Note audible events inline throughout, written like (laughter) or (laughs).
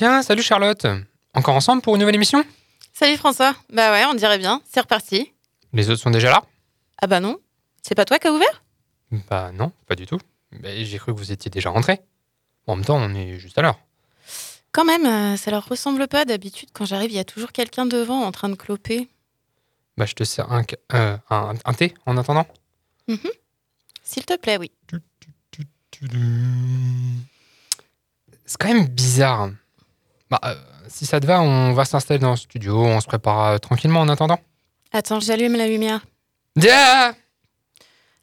Tiens, salut Charlotte. Encore ensemble pour une nouvelle émission? Salut François. Bah ouais, on dirait bien. C'est reparti. Les autres sont déjà là? Ah bah non. C'est pas toi qui as ouvert? Bah non, pas du tout. Mais j'ai cru que vous étiez déjà rentré. En même temps, on est juste à l'heure. Quand même, euh, ça leur ressemble pas. D'habitude, quand j'arrive, il y a toujours quelqu'un devant en train de cloper. Bah je te sers un, euh, un, un thé en attendant. S'il te plaît, oui. C'est quand même bizarre. Bah, euh, si ça te va, on va s'installer dans le studio, on se prépare euh, tranquillement en attendant. Attends, j'allume la lumière.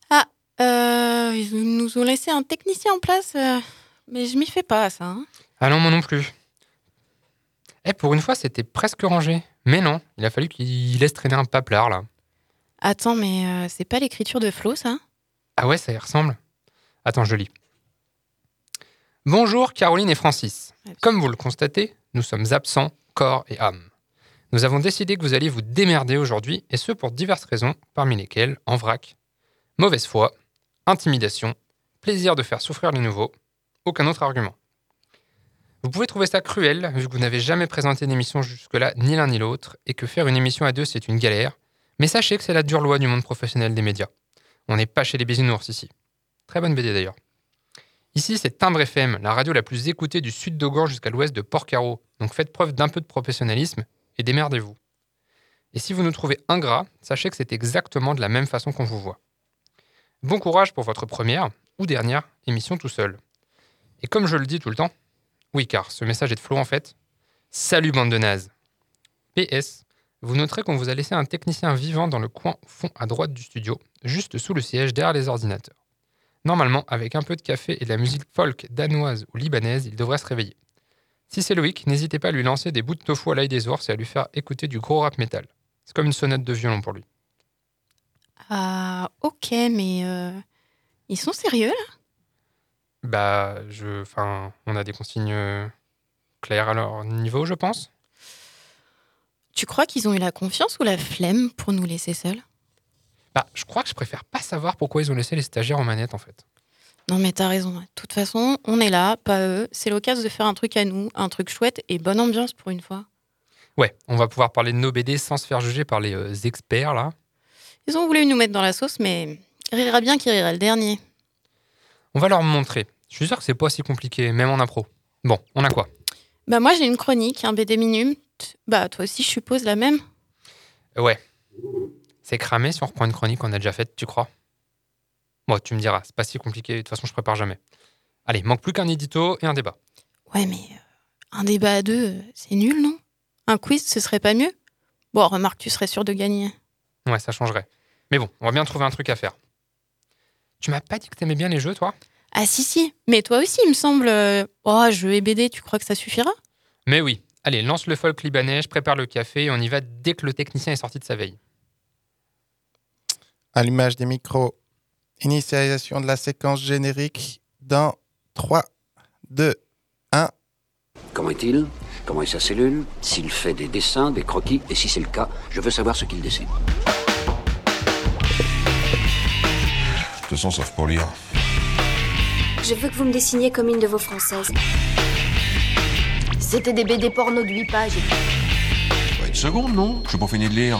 Ah Euh, ils nous ont laissé un technicien en place, euh, mais je m'y fais pas à ça. hein. Ah non, moi non plus. Eh, pour une fois, c'était presque rangé. Mais non, il a fallu qu'il laisse traîner un paplard, là. Attends, mais c'est pas l'écriture de Flo, ça? Ah ouais, ça y ressemble. Attends, je lis. Bonjour Caroline et Francis. Comme vous le constatez, nous sommes absents, corps et âme. Nous avons décidé que vous alliez vous démerder aujourd'hui, et ce pour diverses raisons, parmi lesquelles, en vrac, mauvaise foi, intimidation, plaisir de faire souffrir les nouveaux, aucun autre argument. Vous pouvez trouver ça cruel, vu que vous n'avez jamais présenté d'émission jusque-là, ni l'un ni l'autre, et que faire une émission à deux, c'est une galère, mais sachez que c'est la dure loi du monde professionnel des médias. On n'est pas chez les bisounours ici. Très bonne BD d'ailleurs. Ici, c'est Timbre FM, la radio la plus écoutée du sud d'Ogan jusqu'à l'ouest de Port-Carreau. Donc faites preuve d'un peu de professionnalisme et démerdez-vous. Et si vous nous trouvez ingrats, sachez que c'est exactement de la même façon qu'on vous voit. Bon courage pour votre première ou dernière émission tout seul. Et comme je le dis tout le temps, oui car ce message est de Flo en fait, salut bande de nazes. PS, vous noterez qu'on vous a laissé un technicien vivant dans le coin fond à droite du studio, juste sous le siège derrière les ordinateurs. Normalement, avec un peu de café et de la musique folk danoise ou libanaise, il devrait se réveiller. Si c'est Loïc, n'hésitez pas à lui lancer des bouts de tofu à l'ail des ours et à lui faire écouter du gros rap métal. C'est comme une sonate de violon pour lui. Ah, ok, mais euh, ils sont sérieux là? Bah, je, enfin, on a des consignes euh, claires à leur niveau, je pense. Tu crois qu'ils ont eu la confiance ou la flemme pour nous laisser seuls? Bah, je crois que je préfère pas savoir pourquoi ils ont laissé les stagiaires en manette en fait. Non, mais t'as raison. De toute façon, on est là, pas eux. C'est l'occasion de faire un truc à nous, un truc chouette et bonne ambiance pour une fois. Ouais, on va pouvoir parler de nos BD sans se faire juger par les euh, experts là. Ils ont voulu nous mettre dans la sauce, mais rira bien qui rira le dernier. On va leur montrer. Je suis sûr que c'est pas si compliqué, même en impro. Bon, on a quoi? Bah moi j'ai une chronique, un BD minute. Bah toi aussi je suppose la même. Ouais. C'est cramé si on reprend une chronique qu'on a déjà faite, tu crois? Bon, tu me diras, c'est pas si compliqué, de toute façon je prépare jamais. Allez, manque plus qu'un édito et un débat. Ouais mais euh, un débat à deux, euh, c'est nul non? Un quiz ce serait pas mieux? Bon remarque tu serais sûr de gagner. Ouais, ça changerait. Mais bon, on va bien trouver un truc à faire. Tu m'as pas dit que t'aimais bien les jeux, toi? Ah si si, mais toi aussi il me semble... euh, Oh jeu et BD, tu crois que ça suffira? Mais oui. Allez, lance le folk libanais, je prépare le café et on y va dès que le technicien est sorti de sa veille. Allumage des micros. Initialisation de la séquence générique dans 3, 2, Comment est-il? Comment est sa cellule? S'il fait des dessins, des croquis? Et si c'est le cas, je veux savoir ce qu'il dessine. De toute façon, sauf pour lire. Je veux que vous me dessiniez comme une de vos françaises. C'était des BD porno de 8 pages. Une seconde, non? Je suis pas fini de lire.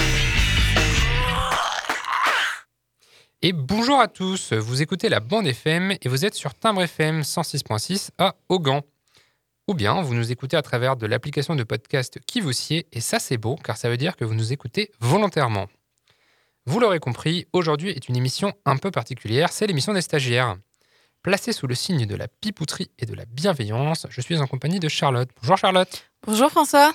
Et bonjour à tous, vous écoutez la bande FM et vous êtes sur Timbre FM 106.6 à Augan. Ou bien vous nous écoutez à travers de l'application de podcast qui vous sied, et ça c'est beau car ça veut dire que vous nous écoutez volontairement. Vous l'aurez compris, aujourd'hui est une émission un peu particulière, c'est l'émission des stagiaires. Placée sous le signe de la pipouterie et de la bienveillance, je suis en compagnie de Charlotte. Bonjour Charlotte. Bonjour François.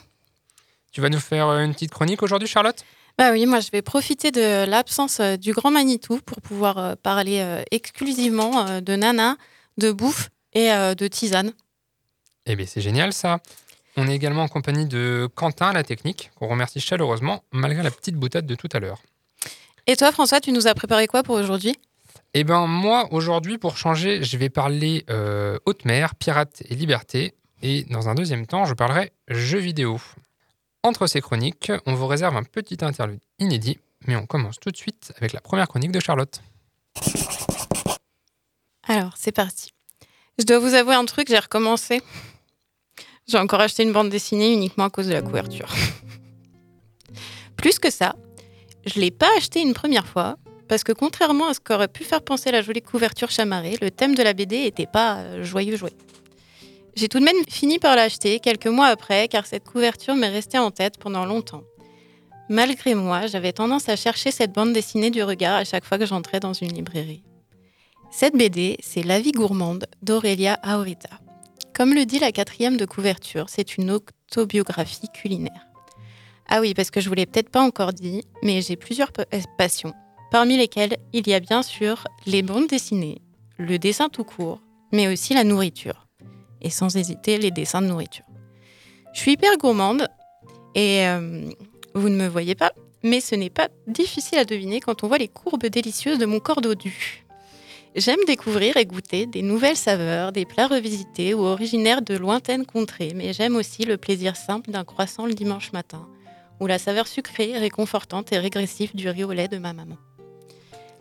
Tu vas nous faire une petite chronique aujourd'hui Charlotte? Bah oui, moi je vais profiter de l'absence euh, du grand Manitou pour pouvoir euh, parler euh, exclusivement de nana, de bouffe et de tisane. Eh bien c'est génial ça. On est également en compagnie de Quentin à la technique, qu'on remercie chaleureusement, malgré la petite boutade de tout à l'heure. Et toi, François, tu nous as préparé quoi pour aujourd'hui? Eh ben moi, aujourd'hui, pour changer, je vais parler euh, haute mer, pirates et liberté. Et dans un deuxième temps, je parlerai jeux vidéo. Entre ces chroniques, on vous réserve un petit interlude inédit, mais on commence tout de suite avec la première chronique de Charlotte. Alors, c'est parti. Je dois vous avouer un truc, j'ai recommencé. J'ai encore acheté une bande dessinée uniquement à cause de la couverture. (laughs) Plus que ça, je l'ai pas acheté une première fois parce que contrairement à ce qu'aurait pu faire penser la jolie couverture chamarrée, le thème de la BD n'était pas euh, joyeux jouet. J'ai tout de même fini par l'acheter quelques mois après car cette couverture m'est restée en tête pendant longtemps. Malgré moi, j'avais tendance à chercher cette bande dessinée du regard à chaque fois que j'entrais dans une librairie. Cette BD, c'est La vie gourmande d'Aurélia Aorita. Comme le dit la quatrième de couverture, c'est une autobiographie culinaire. Ah oui, parce que je vous l'ai peut-être pas encore dit, mais j'ai plusieurs euh, passions, parmi lesquelles il y a bien sûr les bandes dessinées, le dessin tout court, mais aussi la nourriture. Et sans hésiter, les dessins de nourriture. Je suis hyper gourmande et euh, vous ne me voyez pas, mais ce n'est pas difficile à deviner quand on voit les courbes délicieuses de mon corps dodu. J'aime découvrir et goûter des nouvelles saveurs, des plats revisités ou originaires de lointaines contrées, mais j'aime aussi le plaisir simple d'un croissant le dimanche matin, ou la saveur sucrée, réconfortante et régressive du riz au lait de ma maman.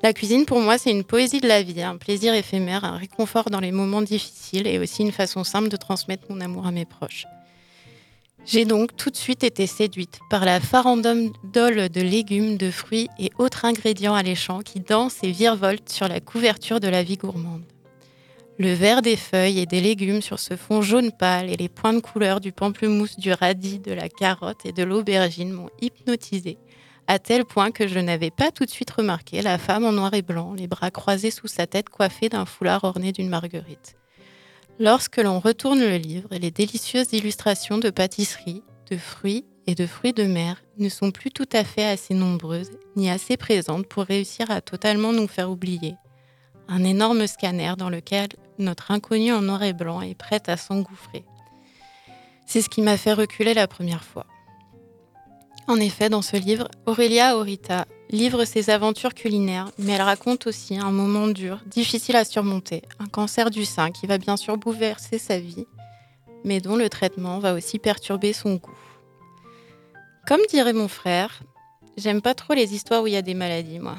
La cuisine, pour moi, c'est une poésie de la vie, un plaisir éphémère, un réconfort dans les moments difficiles et aussi une façon simple de transmettre mon amour à mes proches. J'ai donc tout de suite été séduite par la farandole de légumes, de fruits et autres ingrédients alléchants qui dansent et virevoltent sur la couverture de la vie gourmande. Le vert des feuilles et des légumes sur ce fond jaune pâle et les points de couleur du pamplemousse, du radis, de la carotte et de l'aubergine m'ont hypnotisée, à tel point que je n'avais pas tout de suite remarqué la femme en noir et blanc, les bras croisés sous sa tête coiffée d'un foulard orné d'une marguerite. Lorsque l'on retourne le livre, les délicieuses illustrations de pâtisserie, de fruits et de fruits de mer ne sont plus tout à fait assez nombreuses ni assez présentes pour réussir à totalement nous faire oublier. Un énorme scanner dans lequel notre inconnu en noir et blanc est prête à s'engouffrer. C'est ce qui m'a fait reculer la première fois. En effet, dans ce livre, Aurélia Aurita livre ses aventures culinaires, mais elle raconte aussi un moment dur, difficile à surmonter, un cancer du sein qui va bien sûr bouleverser sa vie, mais dont le traitement va aussi perturber son goût. Comme dirait mon frère, j'aime pas trop les histoires où il y a des maladies, moi.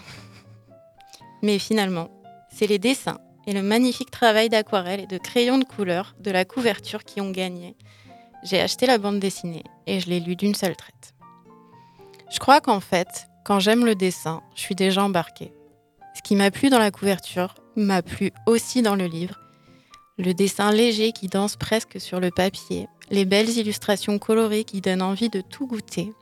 (laughs) Mais finalement, c'est les dessins et le magnifique travail d'aquarelle et de crayon de couleur de la couverture qui ont gagné. J'ai acheté la bande dessinée et je l'ai lue d'une seule traite. Je crois qu'en fait, quand j'aime le dessin, je suis déjà embarquée. Ce qui m'a plu dans la couverture m'a plu aussi dans le livre. Le dessin léger qui danse presque sur le papier, les belles illustrations colorées qui donnent envie de tout goûter,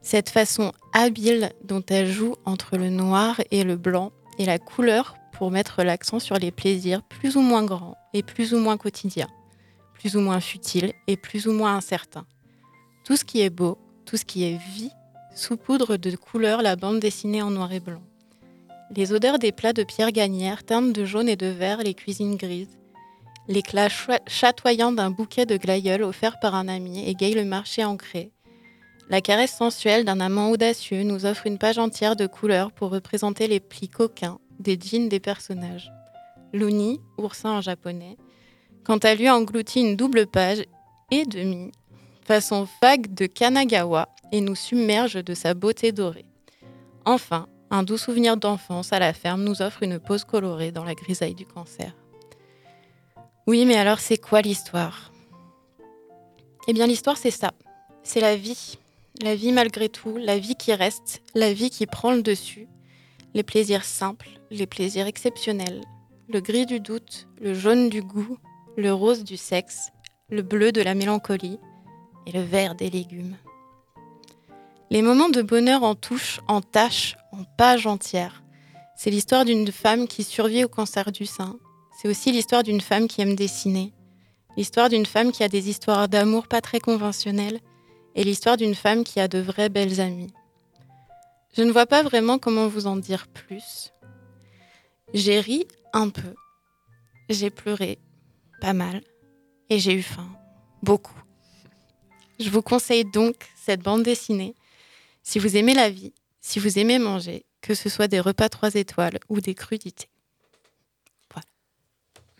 cette façon habile dont elle joue entre le noir et le blanc et la couleur pour mettre l'accent sur les plaisirs plus ou moins grands et plus ou moins quotidiens, plus ou moins futiles et plus ou moins incertains. Tout ce qui est beau, tout ce qui est vie, saupoudre de couleurs la bande dessinée en noir et blanc. Les odeurs des plats de pierre gagnère teintent de jaune et de vert les cuisines grises. L'éclat chatoyant d'un bouquet de glaïeuls offert par un ami égaye le marché ancré. La caresse sensuelle d'un amant audacieux nous offre une page entière de couleurs pour représenter les plis coquins des jeans des personnages. Luni, oursin en japonais, quant à lui engloutit une double page et demi, façon vague de Kanagawa, et nous submerge de sa beauté dorée. Enfin, un doux souvenir d'enfance à la ferme nous offre une pause colorée dans la grisaille du cancer. Oui, mais alors c'est quoi l'histoire? Eh bien l'histoire c'est ça. C'est la vie. La vie malgré tout, la vie qui reste, la vie qui prend le dessus. Les plaisirs simples, les plaisirs exceptionnels. Le gris du doute, le jaune du goût, le rose du sexe, le bleu de la mélancolie et le vert des légumes. Les moments de bonheur en touche, en tâches, en pages entières. C'est l'histoire d'une femme qui survit au cancer du sein. C'est aussi l'histoire d'une femme qui aime dessiner. L'histoire d'une femme qui a des histoires d'amour pas très conventionnelles. Et l'histoire d'une femme qui a de vraies belles amies. Je ne vois pas vraiment comment vous en dire plus. J'ai ri un peu. J'ai pleuré pas mal. Et j'ai eu faim. Beaucoup. Je vous conseille donc cette bande dessinée. Si vous aimez la vie, si vous aimez manger, que ce soit des repas 3 étoiles ou des crudités.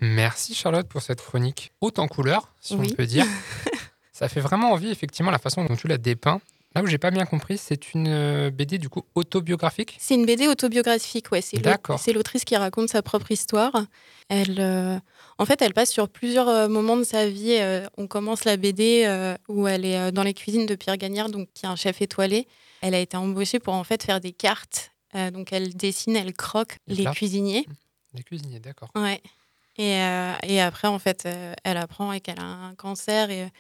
Merci Charlotte pour cette chronique haute en couleur, si Oui. on peut dire. (laughs) Ça fait vraiment envie, effectivement, la façon dont tu l'as dépeint. Là où j'ai pas bien compris, c'est une euh, BD du coup autobiographique? C'est une BD autobiographique, ouais. C'est l'autrice qui raconte sa propre histoire. Elle, euh, en fait, elle passe sur plusieurs euh, moments de sa vie. Euh, on commence la BD euh, où elle est dans les cuisines de Pierre Gagnard, donc qui est un chef étoilé. Elle a été embauchée pour en fait faire des cartes. Donc elle dessine, elle croque les cuisiniers. Des cuisiniers, d'accord. Ouais. Et, et après, en fait, elle apprend qu'elle a un cancer et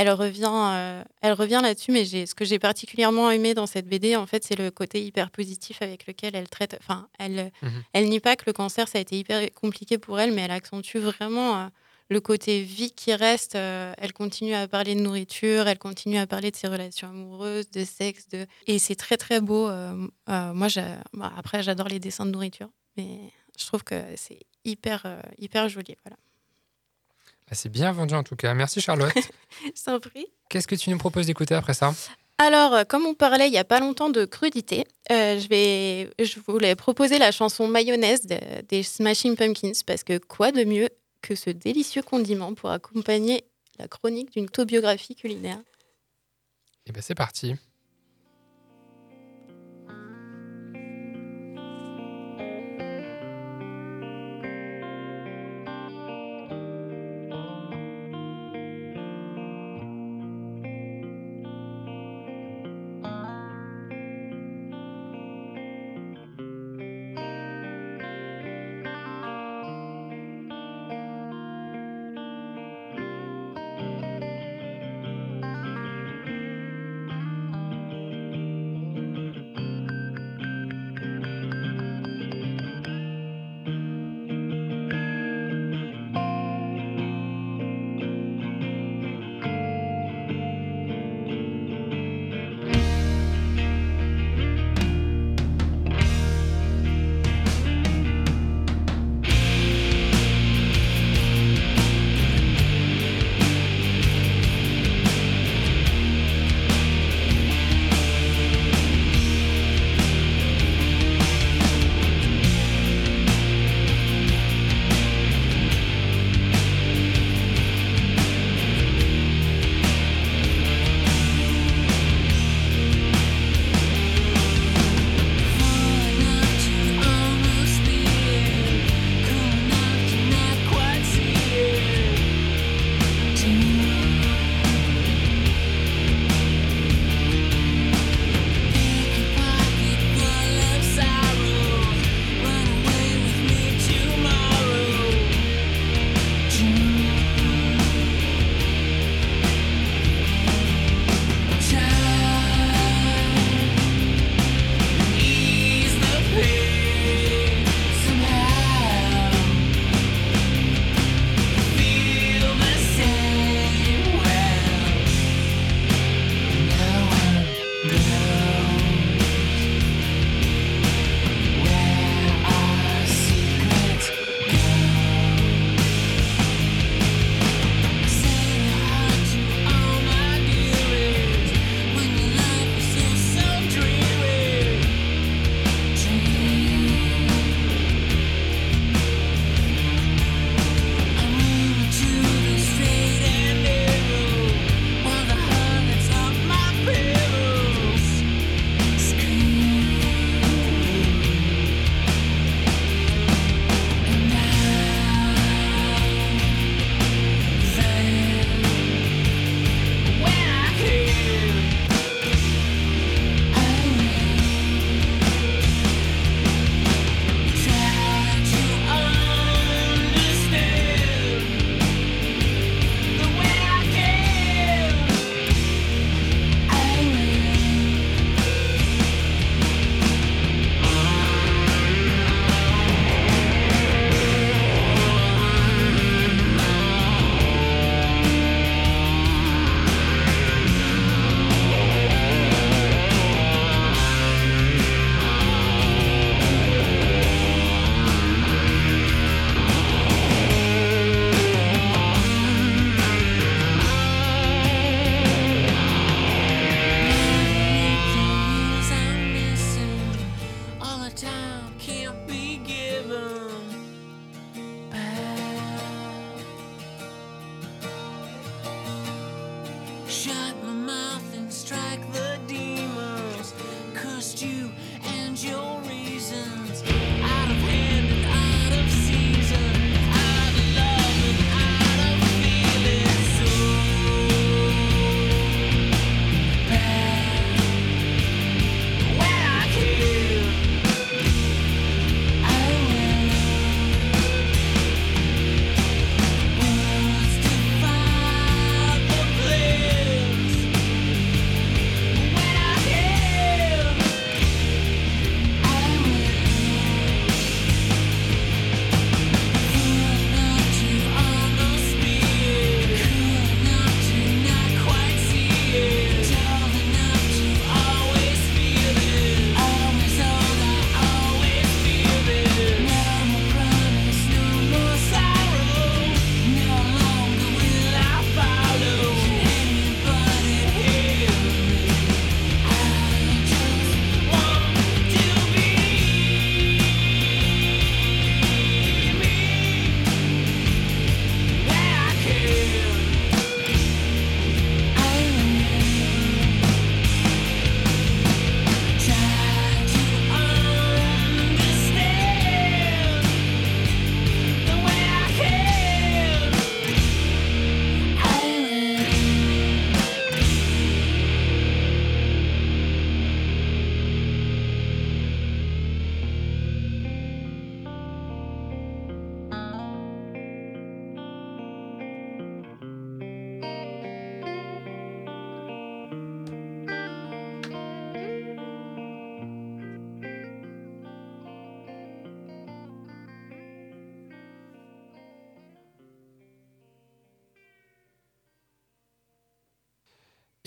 elle revient, euh, elle revient là-dessus. Mais ce que j'ai particulièrement aimé dans cette BD, en fait, c'est le côté hyper positif avec lequel elle traite. Enfin, elle, Mhm. elle nie pas que le cancer, ça a été hyper compliqué pour elle, mais elle accentue vraiment euh, le côté vie qui reste. Euh, elle continue à parler de nourriture, elle continue à parler de ses relations amoureuses, de sexe, de... et c'est très très beau. Moi, bah, après, j'adore les dessins de nourriture, mais je trouve que c'est hyper hyper joli. Voilà. Bah, c'est bien vendu en tout cas. Merci Charlotte. (laughs) Je t'en prie. Qu'est-ce que tu nous proposes d'écouter après ça? Alors, euh, comme on parlait il n'y a pas longtemps de crudité, euh, je, vais, je voulais proposer la chanson Mayonnaise de- des Smashing Pumpkins, parce que quoi de mieux que ce délicieux condiment pour accompagner la chronique d'une autobiographie culinaire? Et ben c'est parti.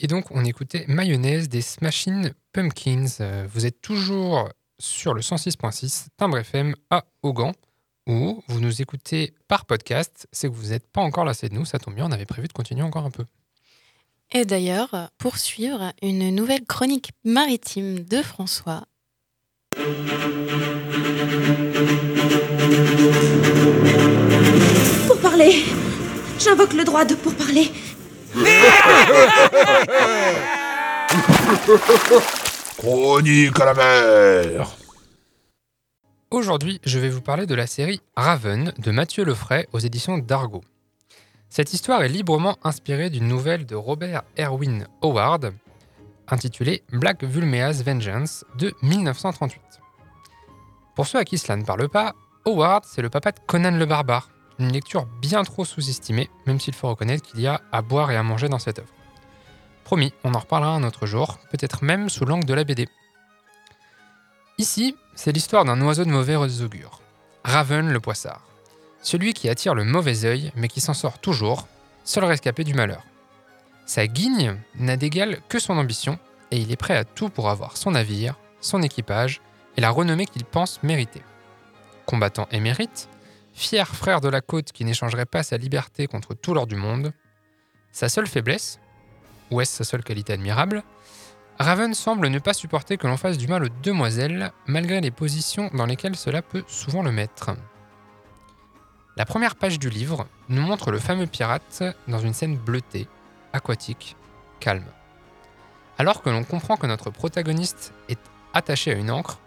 Et donc, on écoutait Mayonnaise des Smashing Pumpkins. Euh, Vous êtes toujours sur le 106.6 Timbre FM à Augan, ou vous nous écoutez par podcast. C'est que vous n'êtes pas encore lassé de nous, ça tombe bien, on avait prévu de continuer encore un peu. Et d'ailleurs, pour suivre une nouvelle chronique maritime de François. Pour parler. J'invoque le droit de pourparler. (laughs) Chronique à Aujourd'hui, je vais vous parler de la série Raven de Mathieu Lefray aux éditions d'Argo. Cette histoire est librement inspirée d'une nouvelle de Robert Erwin Howard intitulée Black Vulmea's Vengeance de 1938. Pour ceux à qui cela ne parle pas, Howard, c'est le papa de Conan le Barbare, lecture bien trop sous-estimée, même s'il faut reconnaître qu'il y a à boire et à manger dans cette œuvre. Promis, on en reparlera un autre jour, peut-être même sous l'angle de la BD. Ici, c'est l'histoire d'un oiseau de mauvais augure, Raven le poissard. Celui qui attire le mauvais œil, mais qui s'en sort toujours, seul rescapé du malheur. Sa guigne n'a d'égal que son ambition, et il est prêt à tout pour avoir son navire, son équipage et la renommée qu'il pense mériter. Combattant émérite, fier frère de la côte qui n'échangerait pas sa liberté contre tout l'or du monde, sa seule faiblesse, ou est-ce sa seule qualité admirable, Raven semble ne pas supporter que l'on fasse du mal aux demoiselles, malgré les positions dans lesquelles cela peut souvent le mettre. La première page du livre nous montre le fameux pirate dans une scène bleutée, aquatique, calme. Alors que l'on comprend que notre protagoniste est attaché à une encre,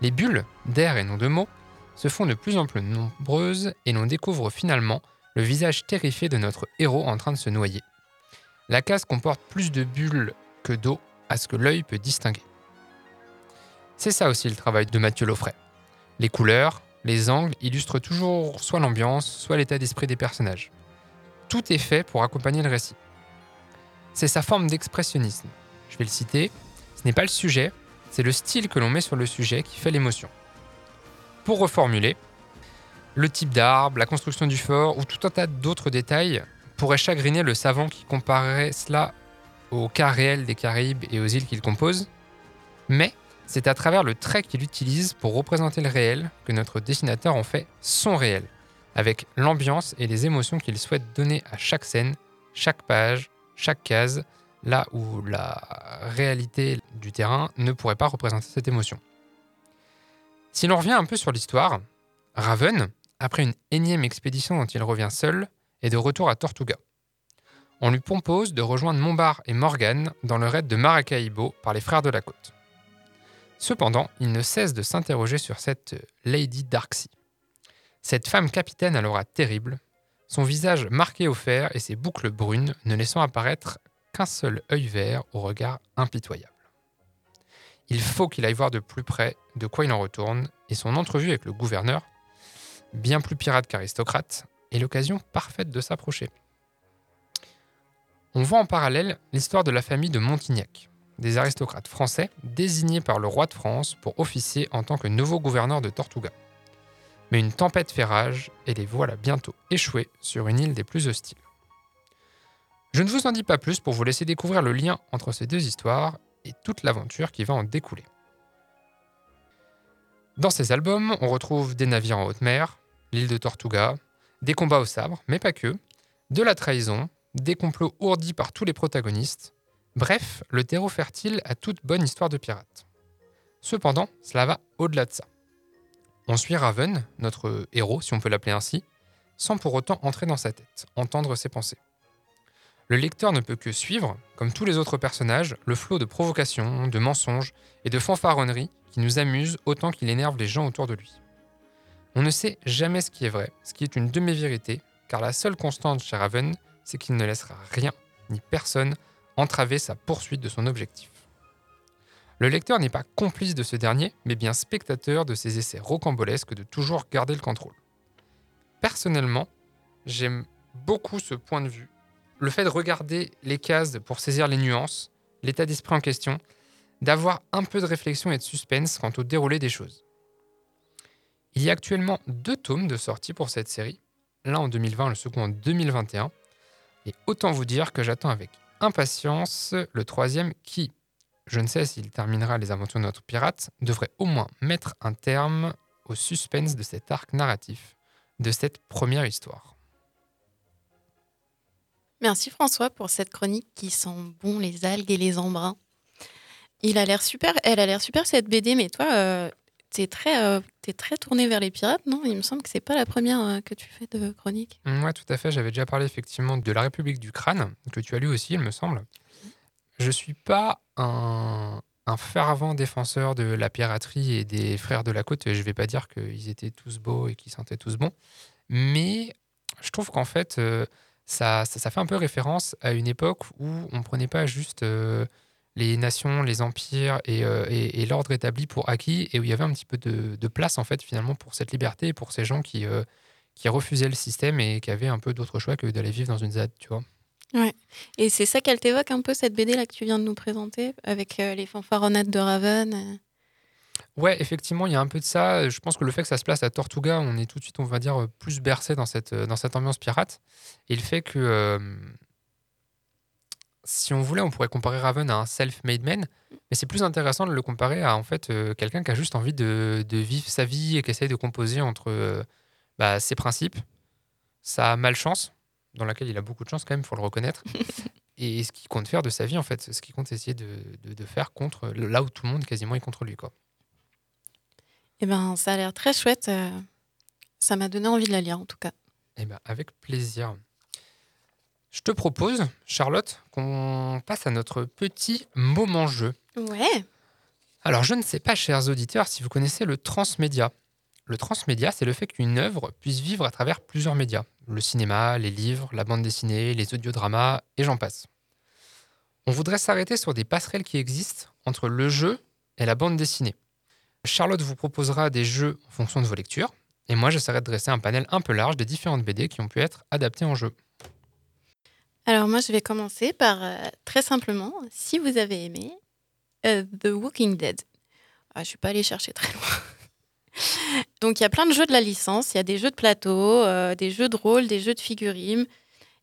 les bulles, d'air et non de mots, se font de plus en plus nombreuses et l'on découvre finalement le visage terrifié de notre héros en train de se noyer. La case comporte plus de bulles que d'eau à ce que l'œil peut distinguer. C'est ça aussi le travail de Mathieu Loffray. Les couleurs, les angles illustrent toujours soit l'ambiance, soit l'état d'esprit des personnages. Tout est fait pour accompagner le récit. C'est sa forme d'expressionnisme. Je vais le citer. Ce n'est pas le sujet, c'est le style que l'on met sur le sujet qui fait l'émotion. Pour reformuler, le type d'arbre, la construction du fort ou tout un tas d'autres détails pourraient chagriner le savant qui comparerait cela au cas réel des Caraïbes et aux îles qu'il compose, mais c'est à travers le trait qu'il utilise pour représenter le réel que notre dessinateur en fait son réel, avec l'ambiance et les émotions qu'il souhaite donner à chaque scène, chaque page, chaque case, là où la réalité du terrain ne pourrait pas représenter cette émotion. Si l'on revient un peu sur l'histoire, Raven, après une énième expédition dont il revient seul, est de retour à Tortuga. On lui propose de rejoindre Montbar et Morgan dans le raid de Maracaibo par les frères de la côte. Cependant, il ne cesse de s'interroger sur cette Lady Darksea. Cette femme capitaine à l'aura terrible, son visage marqué au fer et ses boucles brunes ne laissant apparaître qu'un seul œil vert au regard impitoyable. Il faut qu'il aille voir de plus près de quoi il en retourne, et son entrevue avec le gouverneur, bien plus pirate qu'aristocrate, est l'occasion parfaite de s'approcher. On voit en parallèle l'histoire de la famille de Montignac, des aristocrates français désignés par le roi de France pour officier en tant que nouveau gouverneur de Tortuga. Mais une tempête fait rage et les voilà bientôt échoués sur une île des plus hostiles. Je ne vous en dis pas plus pour vous laisser découvrir le lien entre ces deux histoires et toute l'aventure qui va en découler. Dans ces albums, on retrouve des navires en haute mer, l'île de Tortuga, des combats au sabre, mais pas que, de la trahison, des complots ourdis par tous les protagonistes, bref, le terreau fertile à toute bonne histoire de pirate. Cependant, cela va au-delà de ça. On suit Raven, notre héros, si on peut l'appeler ainsi, sans pour autant entrer dans sa tête, entendre ses pensées. Le lecteur ne peut que suivre, comme tous les autres personnages, le flot de provocations, de mensonges et de fanfaronneries qui nous amusent autant qu'il énerve les gens autour de lui. On ne sait jamais ce qui est vrai, ce qui est une demi-vérité, car la seule constante chez Raven, c'est qu'il ne laissera rien ni personne entraver sa poursuite de son objectif. Le lecteur n'est pas complice de ce dernier, mais bien spectateur de ses essais rocambolesques de toujours garder le contrôle. Personnellement, j'aime beaucoup ce point de vue. Le fait de regarder les cases pour saisir les nuances, l'état d'esprit en question, d'avoir un peu de réflexion et de suspense quant au déroulé des choses. Il y a actuellement deux tomes de sortie pour cette série, l'un en 2020, le second en 2021, et autant vous dire que j'attends avec impatience le troisième qui, je ne sais s'il terminera les aventures de notre pirate, devrait au moins mettre un terme au suspense de cet arc narratif, de cette première histoire. Merci François pour cette chronique qui sent bon les algues et les embruns. Il a l'air super, elle a l'air super cette BD, mais toi, euh, t'es très, euh, t'es très tourné vers les pirates, non? Il me semble que c'est pas la première euh, que tu fais de chronique. Ouais, tout à fait. J'avais déjà parlé effectivement de la République du Crâne, que tu as lu aussi, il me semble. Je suis pas un, fervent défenseur de la piraterie et des frères de la côte. Je vais pas dire qu'ils étaient tous beaux et qu'ils sentaient tous bons, mais je trouve qu'en fait, euh, ça, fait un peu référence à une époque où on prenait pas juste euh, les nations, les empires et, euh, et- l'ordre établi pour acquis, et où il y avait un petit peu de, place en fait finalement pour cette liberté pour ces gens qui, euh, qui refusaient le système et qui avaient un peu d'autres choix que d'aller vivre dans une ZAD, tu vois. Et c'est ça qu'elle t'évoque un peu cette BD là que tu viens de nous présenter avec les fanfaronnades de Raven. Euh. Ouais, effectivement, il y a un peu de ça. Je pense que le fait que ça se place à Tortuga, on est tout de suite, on va dire, plus bercé dans cette, dans cette ambiance pirate. Et le fait que, euh, si on voulait, on pourrait comparer Raven à un self-made man, mais c'est plus intéressant de le comparer à en fait euh, quelqu'un qui a juste envie de, de vivre sa vie et qui essaye de composer entre euh, bah, ses principes, sa malchance, dans laquelle il a beaucoup de chance quand même, il faut le reconnaître, (laughs) et ce qu'il compte faire de sa vie, en fait, ce qu'il compte essayer de, de- de faire contre là où tout le monde quasiment est contre lui. Quoi. Eh ben, ça a l'air très chouette. euh, Ça m'a donné envie de la lire en tout cas. Eh ben, avec plaisir. Je te propose, Charlotte, qu'on passe à notre petit moment jeu. Ouais. Alors, je ne sais pas, chers auditeurs, si vous connaissez le transmédia. Le transmédia, c'est le fait qu'une œuvre puisse vivre à travers plusieurs médias. Le cinéma, les livres, la bande dessinée, les audiodramas, et j'en passe. On voudrait s'arrêter sur des passerelles qui existent entre le jeu et la bande dessinée. Charlotte vous proposera des jeux en fonction de vos lectures, et moi j'essaierai de dresser un panel un peu large des différentes BD qui ont pu être adaptées en jeu. Alors moi, je vais commencer par euh, très simplement, si vous avez aimé euh, The Walking Dead. Ah, je ne suis pas allée chercher très loin. (laughs) Donc il y a plein de jeux de la licence, il y a des jeux de plateau, euh, des jeux de rôle, des jeux de figurines,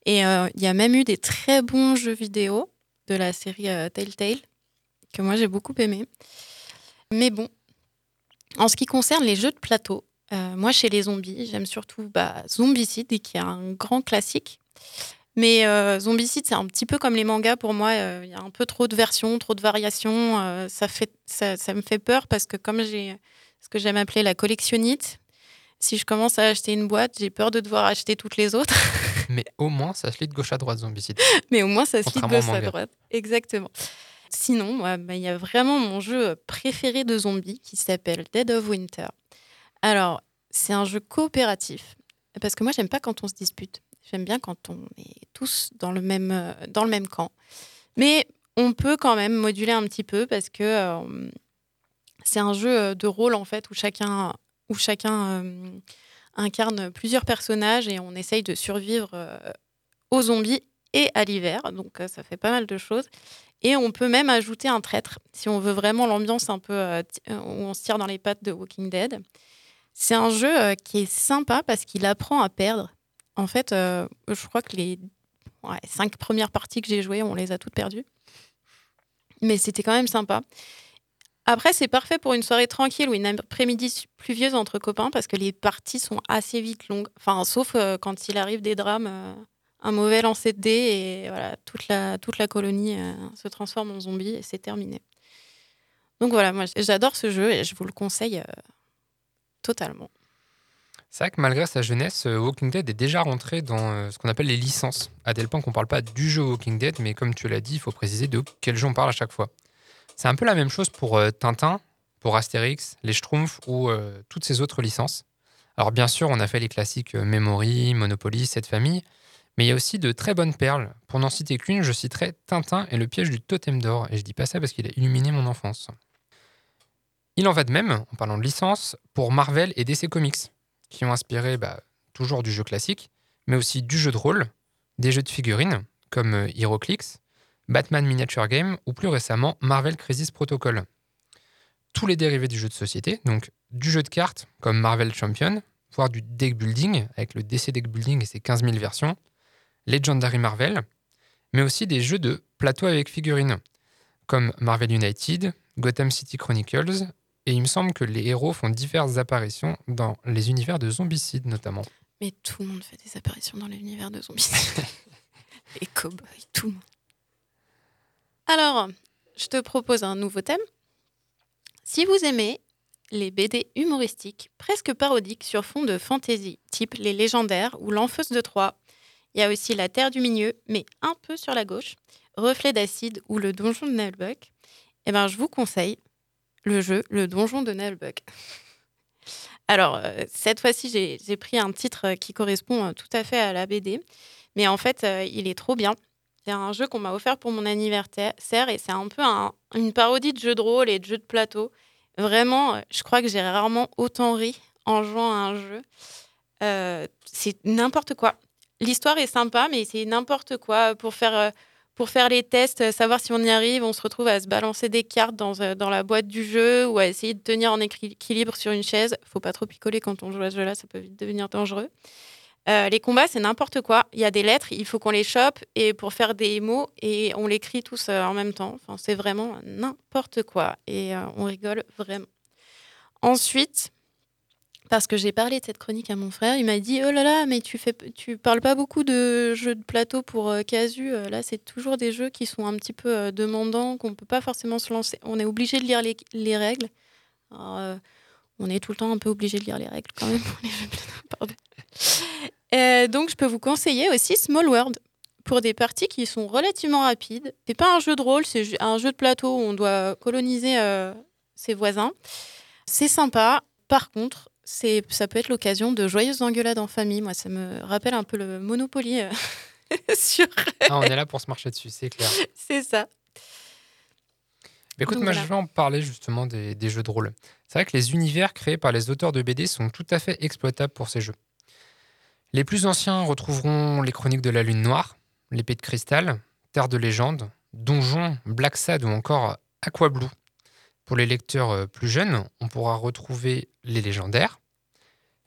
et il y a même eu des très bons jeux vidéo de la série Telltale, que moi j'ai beaucoup aimé. Mais bon, en ce qui concerne les jeux de plateau, euh, moi chez les zombies, j'aime surtout bah, Zombicide, qui est un grand classique. Mais euh, Zombicide, c'est un petit peu comme les mangas pour moi. euh, Il y a un peu trop de versions, trop de variations. euh, ça, fait, ça, ça me fait peur parce que comme j'ai ce que j'aime appeler la collectionnite, si je commence à acheter une boîte, j'ai peur de devoir acheter toutes les autres. (laughs) Mais au moins, ça se lit de gauche à droite, Zombicide. Mais au moins, ça se lit de gauche à droite. Exactement. Sinon, bah, il y a vraiment mon jeu préféré de zombies qui s'appelle Dead of Winter. Alors, c'est un jeu coopératif. Parce que moi, j'aime pas quand on se dispute. J'aime bien quand on est tous dans le même, euh, dans le même camp. Mais on peut quand même moduler un petit peu parce que euh, c'est un jeu euh, de rôle, en fait, où chacun, où chacun incarne plusieurs personnages et on essaye de survivre aux zombies et à l'hiver. Donc, ça fait pas mal de choses. Et on peut même ajouter un traître si on veut vraiment l'ambiance un peu euh, euh, où on se tire dans les pattes de Walking Dead. C'est un jeu euh, qui est sympa parce qu'il apprend à perdre. En fait, je crois que les cinq premières parties que j'ai jouées, on les a toutes perdues. Mais c'était quand même sympa. Après, c'est parfait pour une soirée tranquille ou une après-midi pluvieuse entre copains parce que les parties sont assez vite longues. Enfin, sauf quand il arrive des drames, un mauvais lancer de dés et voilà, toute la, toute la colonie euh, se transforme en zombie et c'est terminé. Donc voilà, moi j'adore ce jeu et je vous le conseille euh, totalement. C'est vrai que malgré sa jeunesse, euh, Walking Dead est déjà rentré dans ce qu'on appelle les licences, à tel point qu'on ne parle pas du jeu Walking Dead, mais comme tu l'as dit, il faut préciser de quel jeu on parle à chaque fois. C'est un peu la même chose pour Tintin, pour Astérix, les Schtroumpfs ou toutes ces autres licences. Alors bien sûr, on a fait les classiques Memory, Monopoly, cette famille, mais il y a aussi de très bonnes perles. Pour n'en citer qu'une, je citerai Tintin et le piège du totem d'or, et je dis pas ça parce qu'il a illuminé mon enfance. Il en va de même, en parlant de licence, pour Marvel et DC Comics, qui ont inspiré bah, toujours du jeu classique, mais aussi du jeu de rôle, des jeux de figurines, comme euh, HeroClix, Batman Miniature Game ou plus récemment Marvel Crisis Protocol. Tous les dérivés du jeu de société, donc du jeu de cartes comme Marvel Champion, voire du deck building avec le DC Deck Building et ses 15 000 versions, Legendary Marvel, mais aussi des jeux de plateau avec figurines, comme Marvel United, Gotham City Chronicles, et il me semble que les héros font diverses apparitions dans les univers de Zombicide notamment. Mais tout le monde fait des apparitions dans l'univers de zombies. (laughs) les cowboys, tout le monde. Alors, je te propose un nouveau thème. Si vous aimez les BD humoristiques, presque parodiques sur fond de fantasy, type Les Légendaires ou L'Enfeuse de Troie, il y a aussi La Terre du Milieu, mais un peu sur la gauche, Reflet d'acide ou Le Donjon de Nelbuck, eh ben, je vous conseille le jeu Le Donjon de Nelbuck. (laughs) Alors, euh, cette fois-ci, j'ai pris un titre qui correspond euh, tout à fait à la BD, mais en fait, euh, il est trop bien. C'est un jeu qu'on m'a offert pour mon anniversaire et c'est un peu une parodie de jeu de rôle et de jeu de plateau. Vraiment, je crois que j'ai rarement autant ri en jouant à un jeu. c'est n'importe quoi. L'histoire est sympa, mais c'est n'importe quoi pour faire pour faire les tests, euh, savoir si on y arrive, on se retrouve à se balancer des cartes dans, euh, dans la boîte du jeu ou à essayer de tenir en équilibre sur une chaise. Faut pas trop picoler quand on joue à ce jeu-là, ça peut vite devenir dangereux. Euh, les combats, c'est n'importe quoi. Il y a des lettres, il faut qu'on les chope et pour faire des mots et on les crie tous en même temps. Enfin, c'est vraiment n'importe quoi et on rigole vraiment. Ensuite, parce que j'ai parlé de cette chronique à mon frère. Il m'a dit Oh là là, mais tu fais, tu parles pas beaucoup de jeux de plateau pour euh, Casu. Euh, là, c'est toujours des jeux qui sont un petit peu euh, demandants, qu'on peut pas forcément se lancer. On est obligé de lire les, les règles. On est tout le temps un peu obligé de lire les règles quand même pour les jeux de plateau. (laughs) donc, je peux vous conseiller aussi Small World pour des parties qui sont relativement rapides. C'est pas un jeu de rôle, c'est un jeu de plateau où on doit coloniser ses voisins. C'est sympa. Par contre, ça peut être l'occasion de joyeuses engueulades en famille. Moi, ça me rappelle un peu le Monopoly euh, (laughs) sur. Ah, on est là pour se marcher dessus, c'est clair. (laughs) c'est ça. écoute, moi, je vais en parler justement des, des jeux de rôle. C'est vrai que les univers créés par les auteurs de BD sont tout à fait exploitables pour ces jeux. Les plus anciens retrouveront les Chroniques de la Lune Noire, l'Épée de Cristal, Terre de Légende, Donjon, Black Sad ou encore Aqua Blue. Pour les lecteurs euh, plus jeunes, on pourra retrouver les légendaires,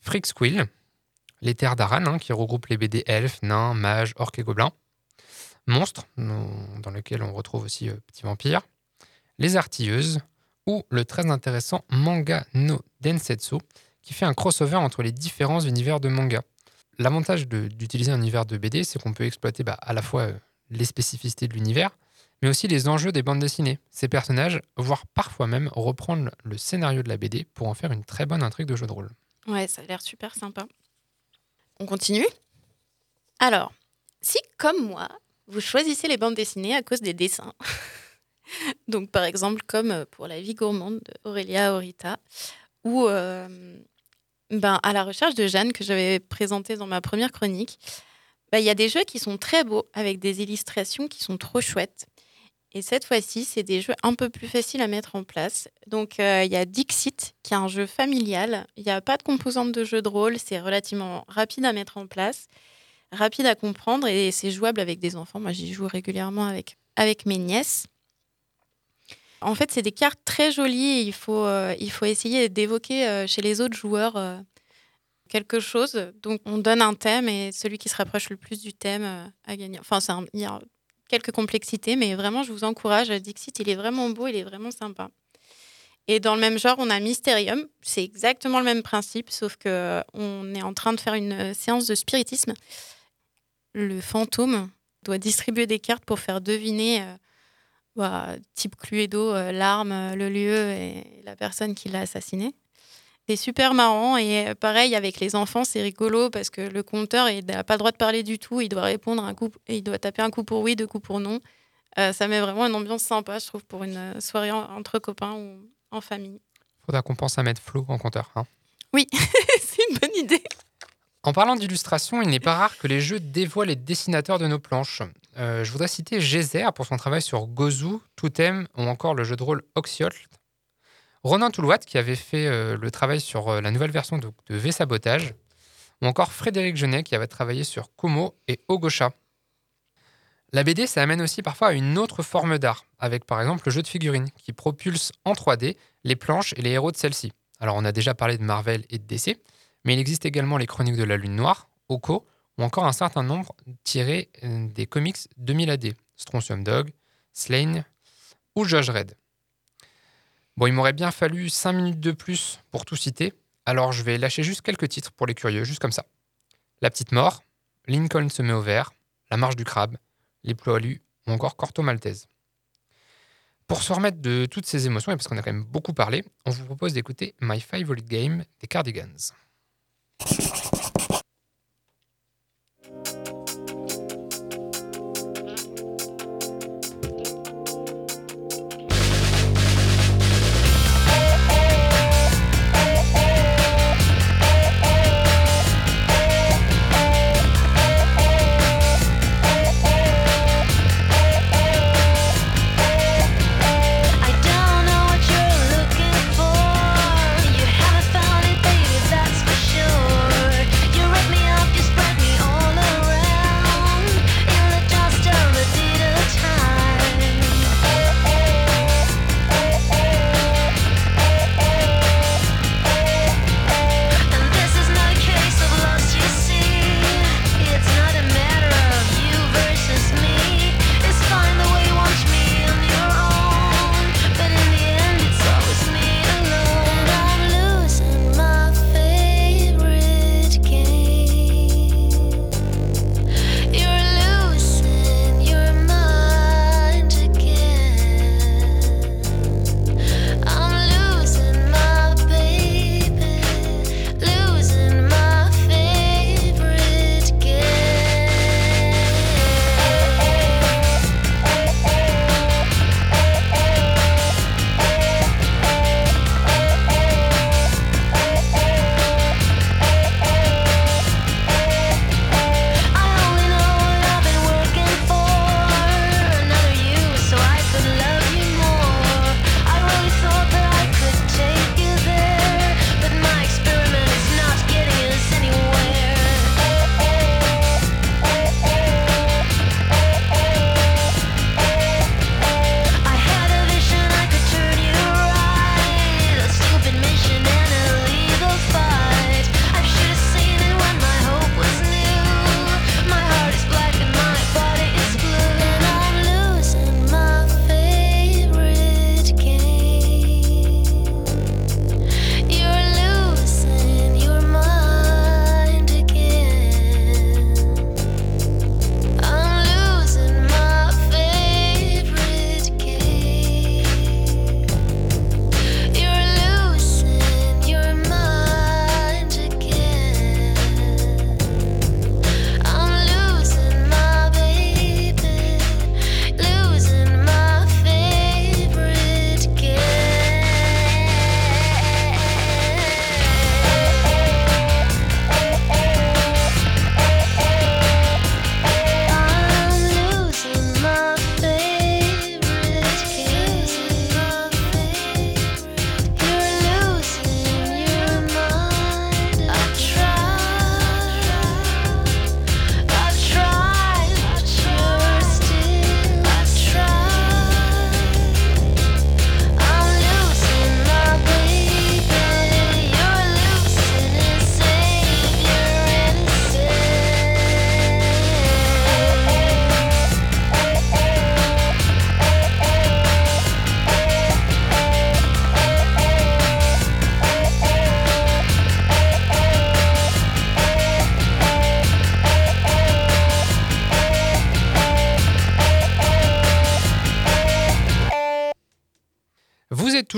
Freak Squill, les terres d'Aran, hein, qui regroupent les BD elfes, nains, mages, orques et gobelins, Monstres, dans lequel on retrouve aussi euh, Petit Vampire, les artilleuses, ou le très intéressant Manga no Densetsu, qui fait un crossover entre les différents univers de manga. L'avantage d'utiliser un univers de BD, c'est qu'on peut exploiter bah, à la fois euh, les spécificités de l'univers, mais aussi les enjeux des bandes dessinées. Ces personnages, voire parfois même reprendre le scénario de la BD pour en faire une très bonne intrigue de jeu de rôle. Ouais, ça a l'air super sympa. On continue? Alors, si comme moi, vous choisissez les bandes dessinées à cause des dessins, (laughs) donc par exemple comme pour La vie gourmande d'Aurélia Aurita, ou euh, ben, à la recherche de Jeanne que j'avais présenté dans ma première chronique, ben, il y a des jeux qui sont très beaux avec des illustrations qui sont trop chouettes. Et cette fois-ci, c'est des jeux un peu plus faciles à mettre en place. Donc, euh, il y a Dixit, qui est un jeu familial. Il n'y a pas de composante de jeu de rôle. C'est relativement rapide à mettre en place, rapide à comprendre et c'est jouable avec des enfants. Moi, j'y joue régulièrement avec, avec mes nièces. En fait, c'est des cartes très jolies. il, faut, euh, il faut essayer d'évoquer euh, chez les autres joueurs quelque chose. Donc, on donne un thème et celui qui se rapproche le plus du thème a gagné. Enfin, c'est un, y a quelques complexités, mais vraiment, je vous encourage. Dixit, il est vraiment beau, il est vraiment sympa. Et dans le même genre, on a Mysterium. C'est exactement le même principe, sauf que on est en train de faire une séance de spiritisme. Le fantôme doit distribuer des cartes pour faire deviner, euh, bah, type Cluedo, euh, l'arme, le lieu et la personne qui l'a assassiné. C'est super marrant et euh, pareil avec les enfants, c'est rigolo parce que le compteur il n'a pas le droit de parler du tout, il doit répondre un coup, il doit taper un coup pour oui, deux coups pour non. Euh, ça met vraiment une ambiance sympa, je trouve, pour une euh, soirée entre copains ou en famille. Faudra qu'on pense à mettre Flo en compteur. Hein. Oui, (laughs) c'est une bonne idée. En parlant d'illustration, il n'est pas rare que les jeux dévoient les dessinateurs de nos planches. je voudrais citer Geyser pour son travail sur Gozu, Totem ou encore le jeu de rôle Oxiol, Ronan Toulouat qui avait fait euh, le travail sur euh, la nouvelle version de, V-Sabotage, ou encore Frédéric Genet qui avait travaillé sur Como et Ogosha. La BD, ça amène aussi parfois à une autre forme d'art, avec par exemple le jeu de figurines, qui propulse en 3D les planches et les héros de celle-ci. Alors on a déjà parlé de Marvel et de DC, mais il existe également les Chroniques de la Lune Noire, Oko, ou encore un certain nombre tirés euh, des comics 2000 AD, Strontium Dog, Slane ou Judge Red. Bon, il m'aurait bien fallu 5 minutes de plus pour tout citer, alors je vais lâcher juste quelques titres pour les curieux, juste comme ça. La petite mort, Lincoln se met au vert, La marche du crabe, Les poilus ou encore Corto Maltese. Pour se remettre de toutes ces émotions, et parce qu'on a quand même beaucoup parlé, on vous propose d'écouter My Favorite Game des Cardigans.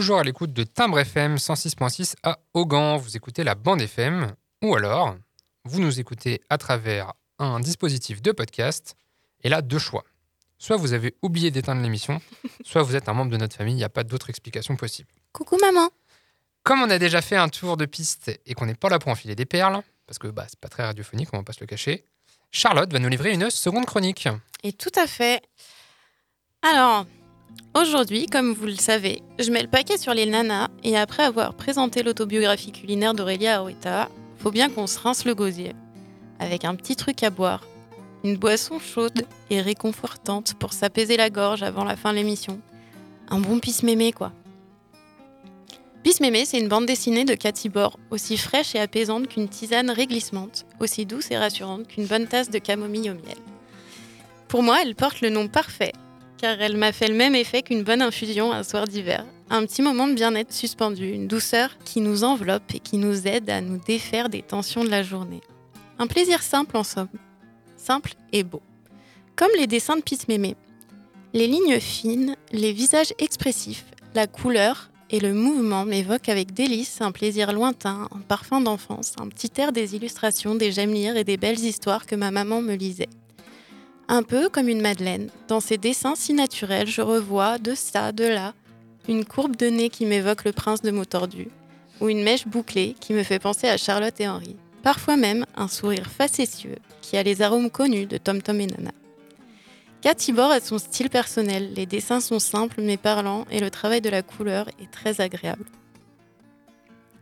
Toujours à l'écoute de Timbre FM 106.6 à Augan. Vous écoutez la bande FM ou alors vous nous écoutez à travers un dispositif de podcast. Et là, deux choix. Soit vous avez oublié d'éteindre l'émission, (laughs) soit vous êtes un membre de notre famille. Il n'y a pas d'autre explication possible. Coucou maman. Comme on a déjà fait un tour de piste et qu'on n'est pas là pour enfiler des perles, parce que bah, c'est pas très radiophonique, on va pas se le cacher, Charlotte va nous livrer une seconde chronique. Et tout à fait. Alors, aujourd'hui, comme vous le savez, je mets le paquet sur les nanas et après avoir présenté l'autobiographie culinaire d'Aurélia Arueta, faut bien qu'on se rince le gosier. Avec un petit truc à boire. Une boisson chaude et réconfortante pour s'apaiser la gorge avant la fin de l'émission. Un bon pisse mémé, quoi. Bis Mémé, c'est une bande dessinée de Cathy Bord, aussi fraîche et apaisante qu'une tisane réglissante, aussi douce et rassurante qu'une bonne tasse de camomille au miel. Pour moi, elle porte le nom parfait, car elle m'a fait le même effet qu'une bonne infusion un soir d'hiver. Un petit moment de bien-être suspendu, une douceur qui nous enveloppe et qui nous aide à nous défaire des tensions de la journée. Un plaisir simple en somme, simple et beau. Comme les dessins de Pisse Mémé. Les lignes fines, les visages expressifs, la couleur et le mouvement m'évoquent avec délice un plaisir lointain, un parfum d'enfance, un petit air des illustrations, des j'aime lire et des belles histoires que ma maman me lisait. Un peu comme une Madeleine, dans ces dessins si naturels, je revois de ça, de là, une courbe de nez qui m'évoque le prince de mots tordus, ou une mèche bouclée qui me fait penser à Charlotte et Henri. Parfois même un sourire facétieux qui a les arômes connus de Tom Tom et Nana. Cathy Bord a son style personnel, les dessins sont simples mais parlants et le travail de la couleur est très agréable.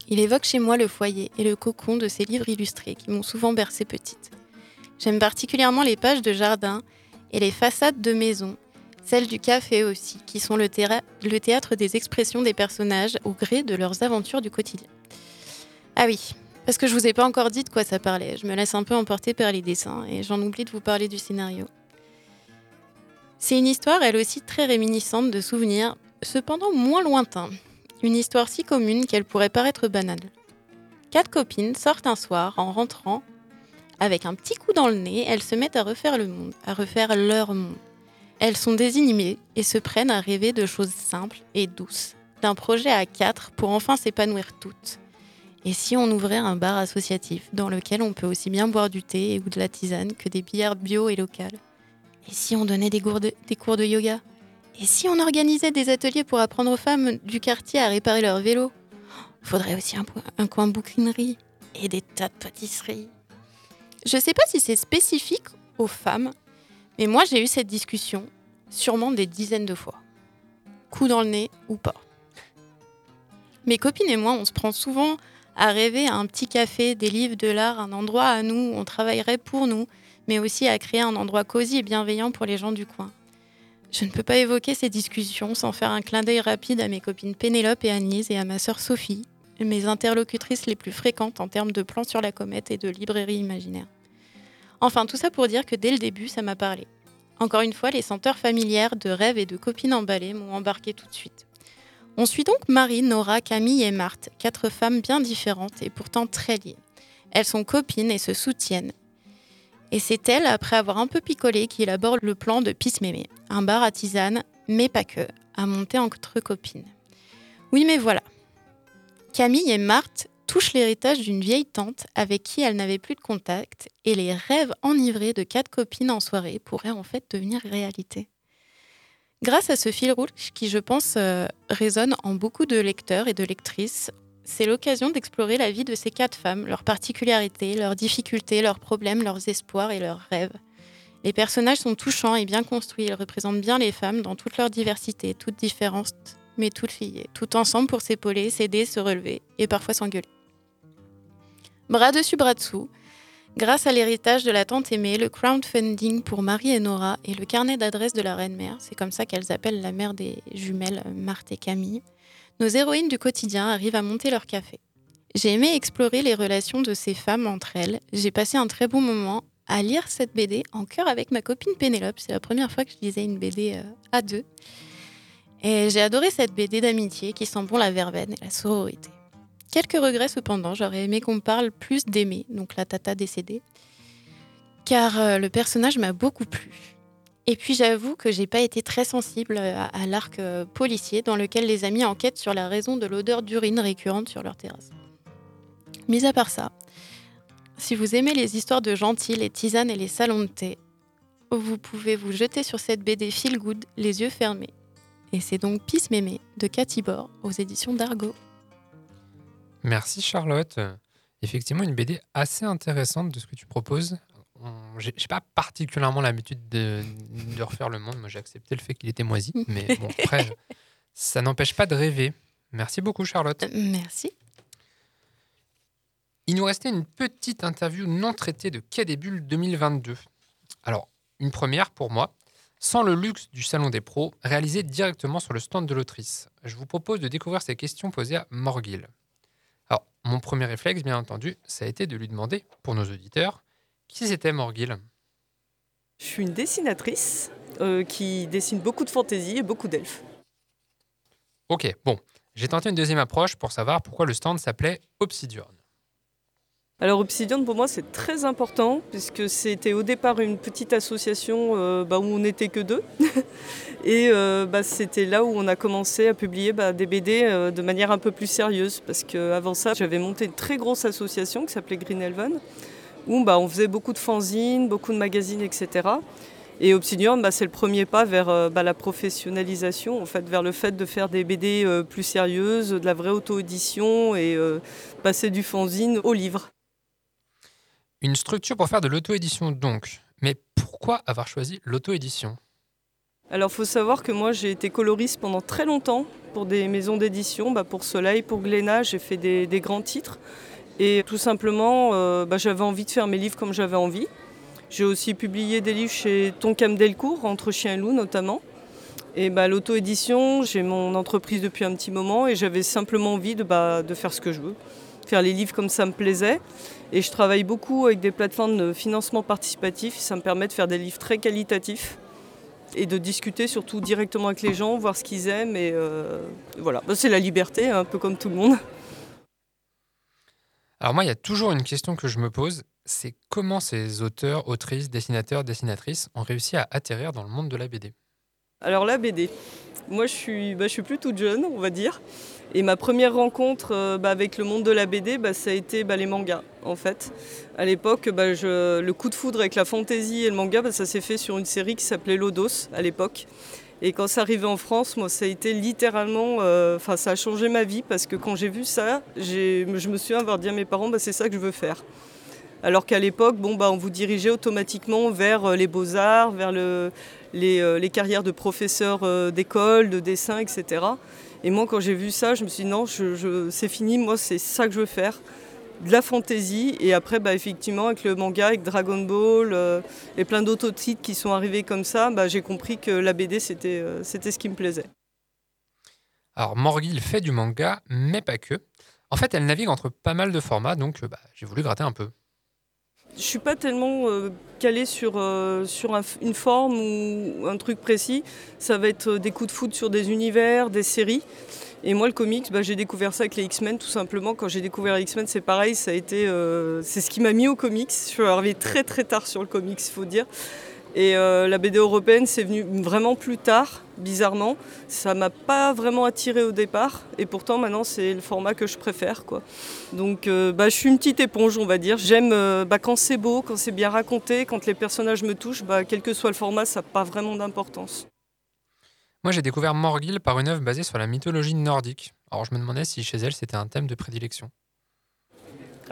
Il évoque chez moi le foyer et le cocon de ces livres illustrés qui m'ont souvent bercé petite. J'aime particulièrement les pages de jardin et les façades de maisons, celles du café aussi, qui sont le, théâtre des expressions des personnages au gré de leurs aventures du quotidien. Ah oui, parce que je vous ai pas encore dit de quoi ça parlait. Je me laisse un peu emporter par les dessins et j'en oublie de vous parler du scénario. C'est une histoire, elle aussi, très réminiscente de souvenirs, cependant moins lointains. Une histoire si commune qu'elle pourrait paraître banale. Quatre copines sortent un soir en rentrant. Avec un petit coup dans le nez, elles se mettent à refaire le monde, à refaire leur monde. Elles sont désinhibées et se prennent à rêver de choses simples et douces, d'un projet à quatre pour enfin s'épanouir toutes. Et si on ouvrait un bar associatif dans lequel on peut aussi bien boire du thé ou de la tisane que des bières bio et locales? Et si on donnait des cours de, yoga? Et si on organisait des ateliers pour apprendre aux femmes du quartier à réparer leur vélo? Faudrait aussi un coin bouquinerie et des tas de pâtisseries. Je sais pas si c'est spécifique aux femmes, mais moi j'ai eu cette discussion sûrement des dizaines de fois. Coup dans le nez ou pas. Mes copines et moi, on se prend souvent à rêver à un petit café, des livres, de l'art, un endroit à nous, où on travaillerait pour nous, mais aussi à créer un endroit cosy et bienveillant pour les gens du coin. Je ne peux pas évoquer ces discussions sans faire un clin d'œil rapide à mes copines Pénélope et Agnès et à ma sœur Sophie, mes interlocutrices les plus fréquentes en termes de plans sur la comète et de librairie imaginaire. Enfin, tout ça pour dire que dès le début, ça m'a parlé. Encore une fois, les senteurs familières de rêves et de copines emballées m'ont embarqué tout de suite. On suit donc Marie, Nora, Camille et Marthe, quatre femmes bien différentes et pourtant très liées. Elles sont copines et se soutiennent. Et c'est elle, après avoir un peu picolé, qui élabore le plan de Pisse Mémé, un bar à tisane, mais pas que, à monter entre copines. Oui, mais voilà. Camille et Marthe touchent l'héritage d'une vieille tante avec qui elles n'avaient plus de contact, et les rêves enivrés de quatre copines en soirée pourraient en fait devenir réalité. Grâce à ce fil rouge qui, je pense, euh, résonne en beaucoup de lecteurs et de lectrices, c'est l'occasion d'explorer la vie de ces quatre femmes, leurs particularités, leurs difficultés, leurs problèmes, leurs espoirs et leurs rêves. Les personnages sont touchants et bien construits, ils représentent bien les femmes dans toute leur diversité, toutes différentes, mais toutes liées, tout ensemble pour s'épauler, s'aider, se relever et parfois s'engueuler. Bras dessus, bras dessous, Grâce à l'héritage de la tante aimée, le crowdfunding pour Marie et Nora et le carnet d'adresses de la reine-mère, c'est comme ça qu'elles appellent la mère des jumelles Marthe et Camille, nos héroïnes du quotidien arrivent à monter leur café. J'ai aimé explorer les relations de ces femmes entre elles. J'ai passé un très bon moment à lire cette BD en chœur avec ma copine Pénélope. C'est la première fois que je lisais une BD euh, à deux. Et j'ai adoré cette BD d'amitié qui sent bon la verveine et la sororité. Quelques regrets cependant, j'aurais aimé qu'on parle plus d'Aimée, donc la tata décédée, car euh, le personnage m'a beaucoup plu. Et puis j'avoue que j'ai pas été très sensible à, à l'arc euh, policier dans lequel les amis enquêtent sur la raison de l'odeur d'urine récurrente sur leur terrasse. Mis à part ça, si vous aimez les histoires de gentils, les tisanes et les salons de thé, vous pouvez vous jeter sur cette BD feel good, les yeux fermés. Et c'est donc Pisse Mémé de Cathy Bord aux éditions d'Argo. Merci Charlotte. Effectivement, une BD assez intéressante de ce que tu proposes. J'ai j'ai pas particulièrement l'habitude de, de refaire le monde. Moi, j'ai accepté le fait qu'il était moisi. (laughs) Mais bon, après, ça n'empêche pas de rêver. Merci beaucoup, Charlotte. Merci. Il nous restait une petite interview non traitée de Quai des Bulles 2022. Alors, une première pour moi. Sans le luxe du salon des pros, réalisé directement sur le stand de l'autrice. Je vous propose de découvrir ces questions posées à Morgil. Alors, mon premier réflexe, bien entendu, ça a été de lui demander, pour nos auditeurs, qui c'était Morgil Je suis une dessinatrice euh, qui dessine beaucoup de fantaisie et beaucoup d'elfes. Ok, bon, j'ai tenté une deuxième approche pour savoir pourquoi le stand s'appelait Obsidian. Alors Obsidian pour moi c'est très important puisque c'était au départ une petite association euh, bah, où on n'était que deux (laughs) et euh, bah, c'était là où on a commencé à publier bah, des BD euh, de manière un peu plus sérieuse parce qu'avant ça j'avais monté une très grosse association qui s'appelait Green Elven où on faisait beaucoup de fanzines, beaucoup de magazines etc. Et Obsidian c'est le premier pas vers la professionnalisation, en fait, vers le fait de faire des BD plus sérieuses, de la vraie auto-édition et passer du fanzine au livre. Une structure pour faire de l'auto-édition donc. Mais pourquoi avoir choisi l'auto-édition? Alors, faut savoir que moi, j'ai été coloriste pendant très longtemps pour des maisons d'édition, bah, pour Soleil, pour Glénat, j'ai fait des, des grands titres. Et tout simplement, euh, bah, j'avais envie de faire mes livres comme j'avais envie. J'ai aussi publié des livres chez Tonkam Delcourt, Entre Chien et Loup notamment. Et bah, l'auto-édition, j'ai mon entreprise depuis un petit moment et j'avais simplement envie de, bah, de faire ce que je veux, faire les livres comme ça me plaisait. Et je travaille beaucoup avec des plateformes de financement participatif. Ça me permet de faire des livres très qualitatifs et de discuter surtout directement avec les gens, voir ce qu'ils aiment. Et euh, voilà, Bah, c'est la liberté, un peu comme tout le monde. Alors moi, il y a toujours une question que je me pose, c'est comment ces auteurs, autrices, dessinateurs, dessinatrices ont réussi à atterrir dans le monde de la BD Alors la BD, moi je suis, bah, je suis plus toute jeune, on va dire. Et ma première rencontre euh, bah, avec le monde de la BD, bah, ça a été bah, les mangas, en fait. À l'époque, bah, le coup de foudre avec la fantaisie et le manga, ça s'est fait sur une série qui s'appelait Lodos, à l'époque. Et quand c'est arrivé en France, moi, ça a été littéralement... euh, Enfin, ça a changé ma vie, parce que quand j'ai vu ça, je me souviens avoir dit à mes parents, bah, c'est ça que je veux faire. Alors qu'à l'époque, bon, bah, on vous dirigeait automatiquement vers euh, les beaux-arts, vers euh, les carrières de professeurs euh, d'école, de dessin, etc. Et moi, quand j'ai vu ça, je me suis dit non, c'est fini, moi, c'est ça que je veux faire. De la fantaisie. Et après, bah, effectivement, avec le manga, avec Dragon Ball et plein d'autres titres qui sont arrivés comme ça, bah, j'ai compris que la BD, c'était ce qui me plaisait. Alors Morgil fait du manga, mais pas que. En fait, elle navigue entre pas mal de formats, donc bah, j'ai voulu gratter un peu. Je suis pas tellement euh, calée sur, euh, sur une forme ou un truc précis. Ça va être euh, des coups de foot sur des univers, des séries. Et moi, le comics, bah, j'ai découvert ça avec les X-Men, tout simplement. Quand j'ai découvert les X-Men, c'est pareil. Ça a été, c'est ce qui m'a mis au comics. Je suis arrivée très très tard sur le comics, il faut dire. Et euh, la BD européenne, c'est venu vraiment plus tard, bizarrement. Ça m'a pas vraiment attiré au départ. Et pourtant, maintenant, c'est le format que je préfère. Quoi. Donc, euh, bah, je suis une petite éponge, on va dire. J'aime euh, bah, quand c'est beau, quand c'est bien raconté, quand les personnages me touchent, bah, quel que soit le format, ça n'a pas vraiment d'importance. Moi, j'ai découvert Morgil par une œuvre basée sur la mythologie nordique. Alors, je me demandais si chez elle, c'était un thème de prédilection.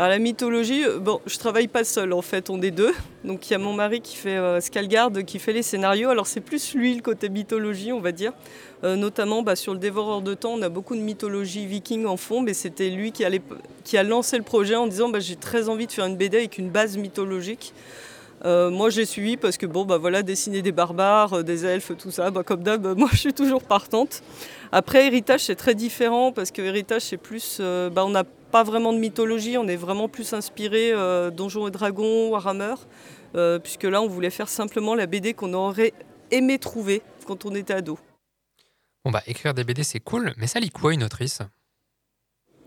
Alors la mythologie, euh, bon, je travaille pas seule en fait, on est deux. Donc il y a mon mari qui fait euh, Skalgard, qui fait les scénarios. Alors c'est plus lui le côté mythologie, on va dire. Euh, notamment bah, sur le Dévoreur de temps, on a beaucoup de mythologie viking en fond, mais c'était lui qui, a lancé le projet en disant bah, j'ai très envie de faire une BD avec une base mythologique. Euh, moi j'ai suivi parce que bon bah voilà dessiner des barbares, des elfes, tout ça, bah, comme d'hab, (laughs) moi je suis toujours partante. Après héritage c'est très différent parce que héritage c'est plus, bah, on n'a pas vraiment de mythologie, on est vraiment plus inspiré euh, Donjons et Dragons, Warhammer, euh, puisque là on voulait faire simplement la BD qu'on aurait aimé trouver quand on était ado. Bon, bah, écrire des BD, c'est cool, mais ça lit quoi une autrice?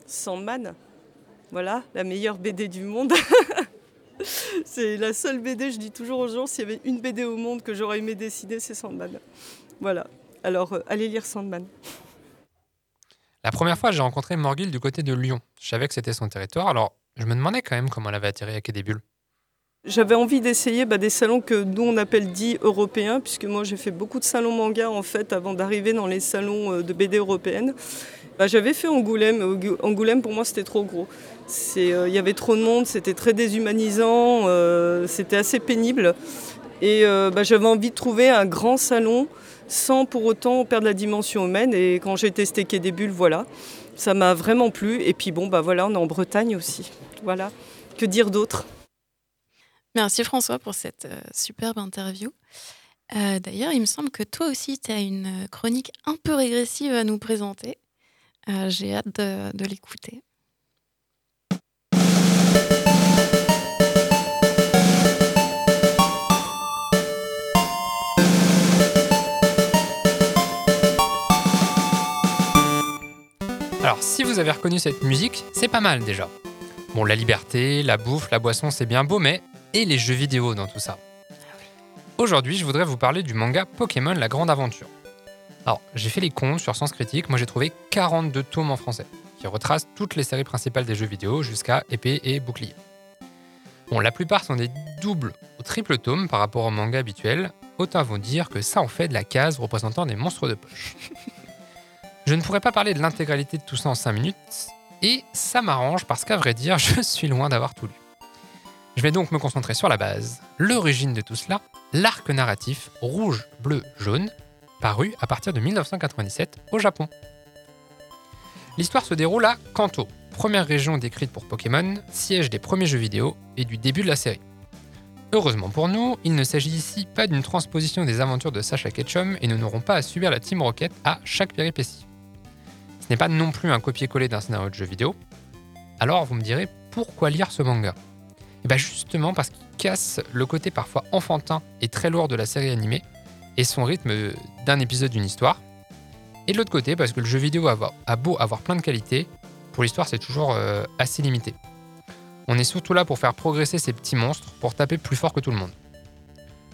Sandman, voilà, la meilleure BD du monde. (laughs) c'est la seule BD, je dis toujours aux gens, s'il y avait une BD au monde que j'aurais aimé dessiner, c'est Sandman. Voilà, alors euh, allez lire Sandman. La première fois, j'ai rencontré Morgil du côté de Lyon. Je savais que c'était son territoire, alors je me demandais quand même comment elle avait atterri à Quai. J'avais envie d'essayer bah, des salons que nous on appelle dits européens, puisque moi j'ai fait beaucoup de salons manga en fait avant d'arriver dans les salons euh, de BD européennes. Bah, J'avais fait Angoulême, Ango- Angoulême pour moi c'était trop gros. Euh, Il y avait trop de monde, c'était très déshumanisant, euh, c'était assez pénible. Et bah, j'avais envie de trouver un grand salon sans pour autant perdre la dimension humaine. Et quand j'ai testé Quai des Bulles, voilà, ça m'a vraiment plu. Et puis bon, bah voilà, on est en Bretagne aussi. Voilà, que dire d'autre? Merci François pour cette euh, superbe interview. Euh, D'ailleurs, il me semble que toi aussi, tu as une chronique un peu régressive à nous présenter. Euh, J'ai hâte de l'écouter. Alors, si vous avez reconnu cette musique, c'est pas mal déjà. Bon, la liberté, la bouffe, la boisson, c'est bien beau, mais et les jeux vidéo dans tout ça? Aujourd'hui, je voudrais vous parler du manga Pokémon La Grande Aventure. Alors, j'ai fait les comptes sur Sens Critique, moi j'ai trouvé 42 tomes en français, qui retracent toutes les séries principales des jeux vidéo jusqu'à épée et bouclier. Bon, la plupart sont des doubles ou triples tomes par rapport au manga habituel, autant vous dire que ça en fait de la case représentant des monstres de poche. (laughs) Je ne pourrais pas parler de l'intégralité de tout ça en 5 minutes, et ça m'arrange parce qu'à vrai dire, (laughs) je suis loin d'avoir tout lu. Je vais donc me concentrer sur la base, l'origine de tout cela, l'arc narratif rouge, bleu, jaune, paru à partir de 1997 au Japon. L'histoire se déroule à Kanto, première région décrite pour Pokémon, siège des premiers jeux vidéo et du début de la série. Heureusement pour nous, il ne s'agit ici pas d'une transposition des aventures de Sacha Ketchum et nous n'aurons pas à subir la Team Rocket à chaque péripétie. Ce n'est pas non plus un copier-coller d'un scénario de jeu vidéo. Alors vous me direz, pourquoi lire ce manga? Et bien justement parce qu'il casse le côté parfois enfantin et très lourd de la série animée et son rythme d'un épisode d'une histoire. Et de l'autre côté parce que le jeu vidéo a, a beau avoir plein de qualités, pour l'histoire c'est toujours euh, assez limité. On est surtout là pour faire progresser ces petits monstres, pour taper plus fort que tout le monde.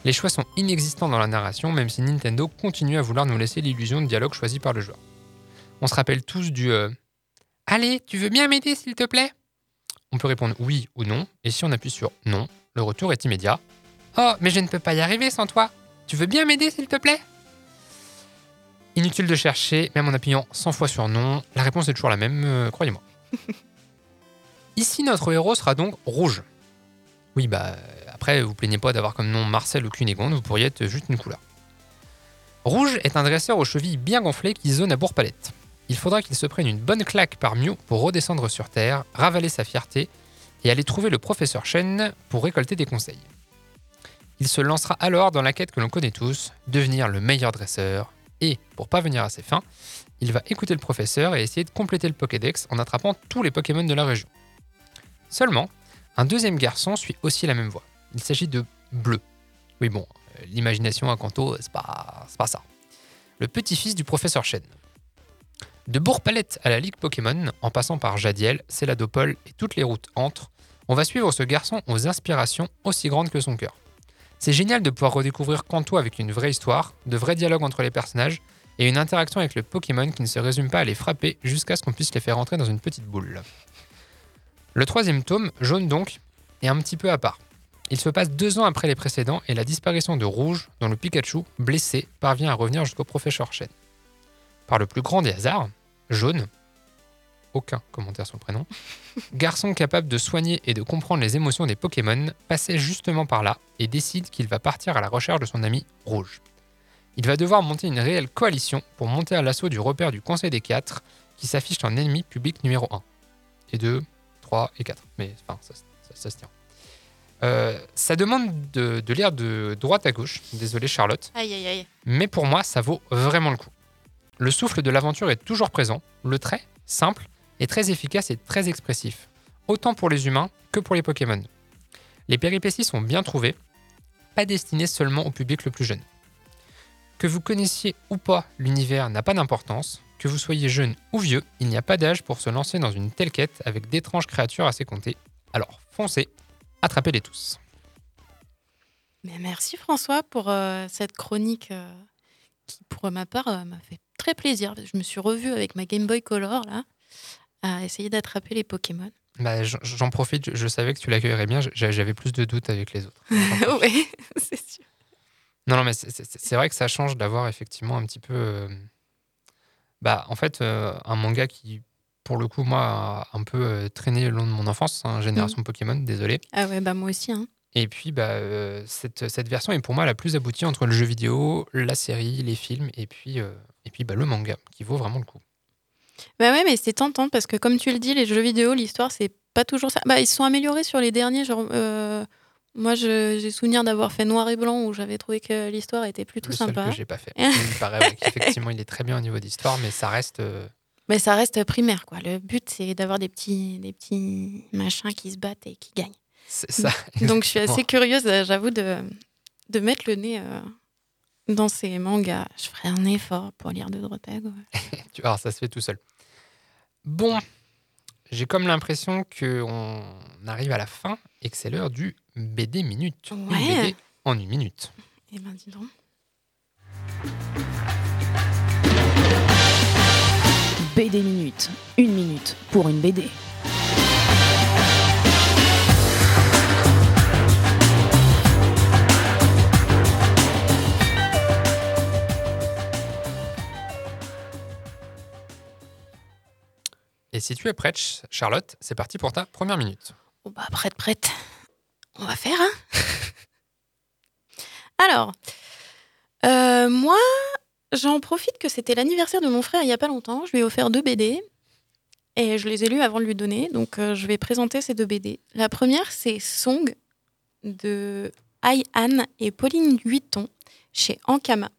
Les choix sont inexistants dans la narration, même si Nintendo continue à vouloir nous laisser l'illusion de dialogue choisi par le joueur. On se rappelle tous du euh, Allez, tu veux bien m'aider s'il te plaît? On peut répondre oui ou non, et si on appuie sur non, le retour est immédiat. Oh, mais je ne peux pas y arriver sans toi. Tu veux bien m'aider s'il te plaît? Inutile de chercher, même en appuyant 100 fois sur non, la réponse est toujours la même, euh, croyez-moi. (laughs) Ici, notre héros sera donc rouge. Oui, bah, après, vous plaignez pas d'avoir comme nom Marcel ou Cunégonde, vous pourriez être juste une couleur. Rouge est un dresseur aux chevilles bien gonflées qui zone à Bourg-Palette. Il faudra qu'il se prenne une bonne claque par Mew pour redescendre sur Terre, ravaler sa fierté et aller trouver le professeur Shen pour récolter des conseils. Il se lancera alors dans la quête que l'on connaît tous, devenir le meilleur dresseur, et, pour parvenir à ses fins, il va écouter le professeur et essayer de compléter le Pokédex en attrapant tous les Pokémon de la région. Seulement, un deuxième garçon suit aussi la même voie. Il s'agit de Bleu. Oui bon, euh, l'imagination à Kanto, c'est pas, c'est pas ça. Le petit-fils du professeur Shen. De Bourg-Palette à la Ligue Pokémon, en passant par Jadiel, Céladopole et toutes les routes entre, on va suivre ce garçon aux inspirations aussi grandes que son cœur. C'est génial de pouvoir redécouvrir Kanto avec une vraie histoire, de vrais dialogues entre les personnages et une interaction avec le Pokémon qui ne se résume pas à les frapper jusqu'à ce qu'on puisse les faire entrer dans une petite boule. Le troisième tome, jaune donc, est un petit peu à part. Il se passe deux ans après les précédents et la disparition de Rouge, dont le Pikachu, blessé, parvient à revenir jusqu'au professeur Shen. Par le plus grand des hasards, Jaune, aucun commentaire sur le prénom, (laughs) garçon capable de soigner et de comprendre les émotions des Pokémon, passait justement par là et décide qu'il va partir à la recherche de son ami Rouge. Il va devoir monter une réelle coalition pour monter à l'assaut du repère du Conseil des Quatre, qui s'affiche en ennemi public numéro 1. Et 2, 3 et 4. Mais enfin, ça, ça- ça se tient. Euh, ça demande de, de lire de droite à gauche. Désolé Charlotte. Aïe, aïe, aïe. Mais pour moi, ça vaut vraiment le coup. Le souffle de l'aventure est toujours présent. Le trait, simple, est très efficace et très expressif. Autant pour les humains que pour les Pokémon. Les péripéties sont bien trouvées, pas destinées seulement au public le plus jeune. Que vous connaissiez ou pas l'univers n'a pas d'importance. Que vous soyez jeune ou vieux, il n'y a pas d'âge pour se lancer dans une telle quête avec d'étranges créatures à ses compter. Alors foncez, attrapez-les tous. Mais merci François pour euh, cette chronique euh, qui, pour ma part, euh, m'a fait très plaisir. Je me suis revue avec ma Game Boy Color là, à essayer d'attraper les Pokémon. Bah, j'en- profite, je- savais que tu l'accueillerais bien, j'a- j'avais plus de doutes avec les autres. (laughs) oui, (laughs) c'est sûr. Non, non, mais c'est- vrai que ça change d'avoir effectivement un petit peu. euh, bah, en fait, euh, un manga qui, pour le coup, moi, a un peu euh, traîné le long de mon enfance, hein, Génération Pokémon, désolé. Ah ouais, bah moi aussi. Hein. Et puis, bah, cette, cette version est pour moi la plus aboutie entre le jeu vidéo, la série, les films, et puis, et puis bah, le manga, qui vaut vraiment le coup. Bah ouais, mais c'est tentant parce que comme tu le dis, les jeux vidéo, l'histoire, c'est pas toujours ça. Bah, ils se sont améliorés sur les derniers, genre. euh, Moi, j'ai souvenir d'avoir fait noir et blanc où j'avais trouvé que l'histoire était plutôt le seul sympa. que j'ai pas fait. (laughs) Il me paraît ouais, qu'effectivement, il est très bien au niveau d'histoire, mais ça reste. euh, Mais ça reste primaire, quoi. Le but, c'est d'avoir des petits, des petits machins qui se battent et qui gagnent. c'est ça. Donc, je suis assez curieuse, j'avoue, de, de mettre le nez euh, dans ces mangas. Je ferai un effort pour lire de Drotag. ouais. (laughs) Tu vois, ça se fait tout seul. Bon, j'ai comme l'impression qu'on arrive à la fin et que c'est l'heure du BD minute. Une Ouais. BD en une minute. Eh ben, dis donc. BD Minute. Une minute pour une BD. Et si tu es prête, Ch- Charlotte, c'est parti pour ta première minute. Bon, bah, prête, prête. On va faire, hein (laughs) Alors, euh, moi, j'en profite que c'était l'anniversaire de mon frère il n'y a pas longtemps. Je lui ai offert deux BD. Et je les ai lus avant de lui donner. Donc, euh, je vais présenter ces deux BD. La première, c'est Song de Ai Han et Pauline Vuitton chez Ankama.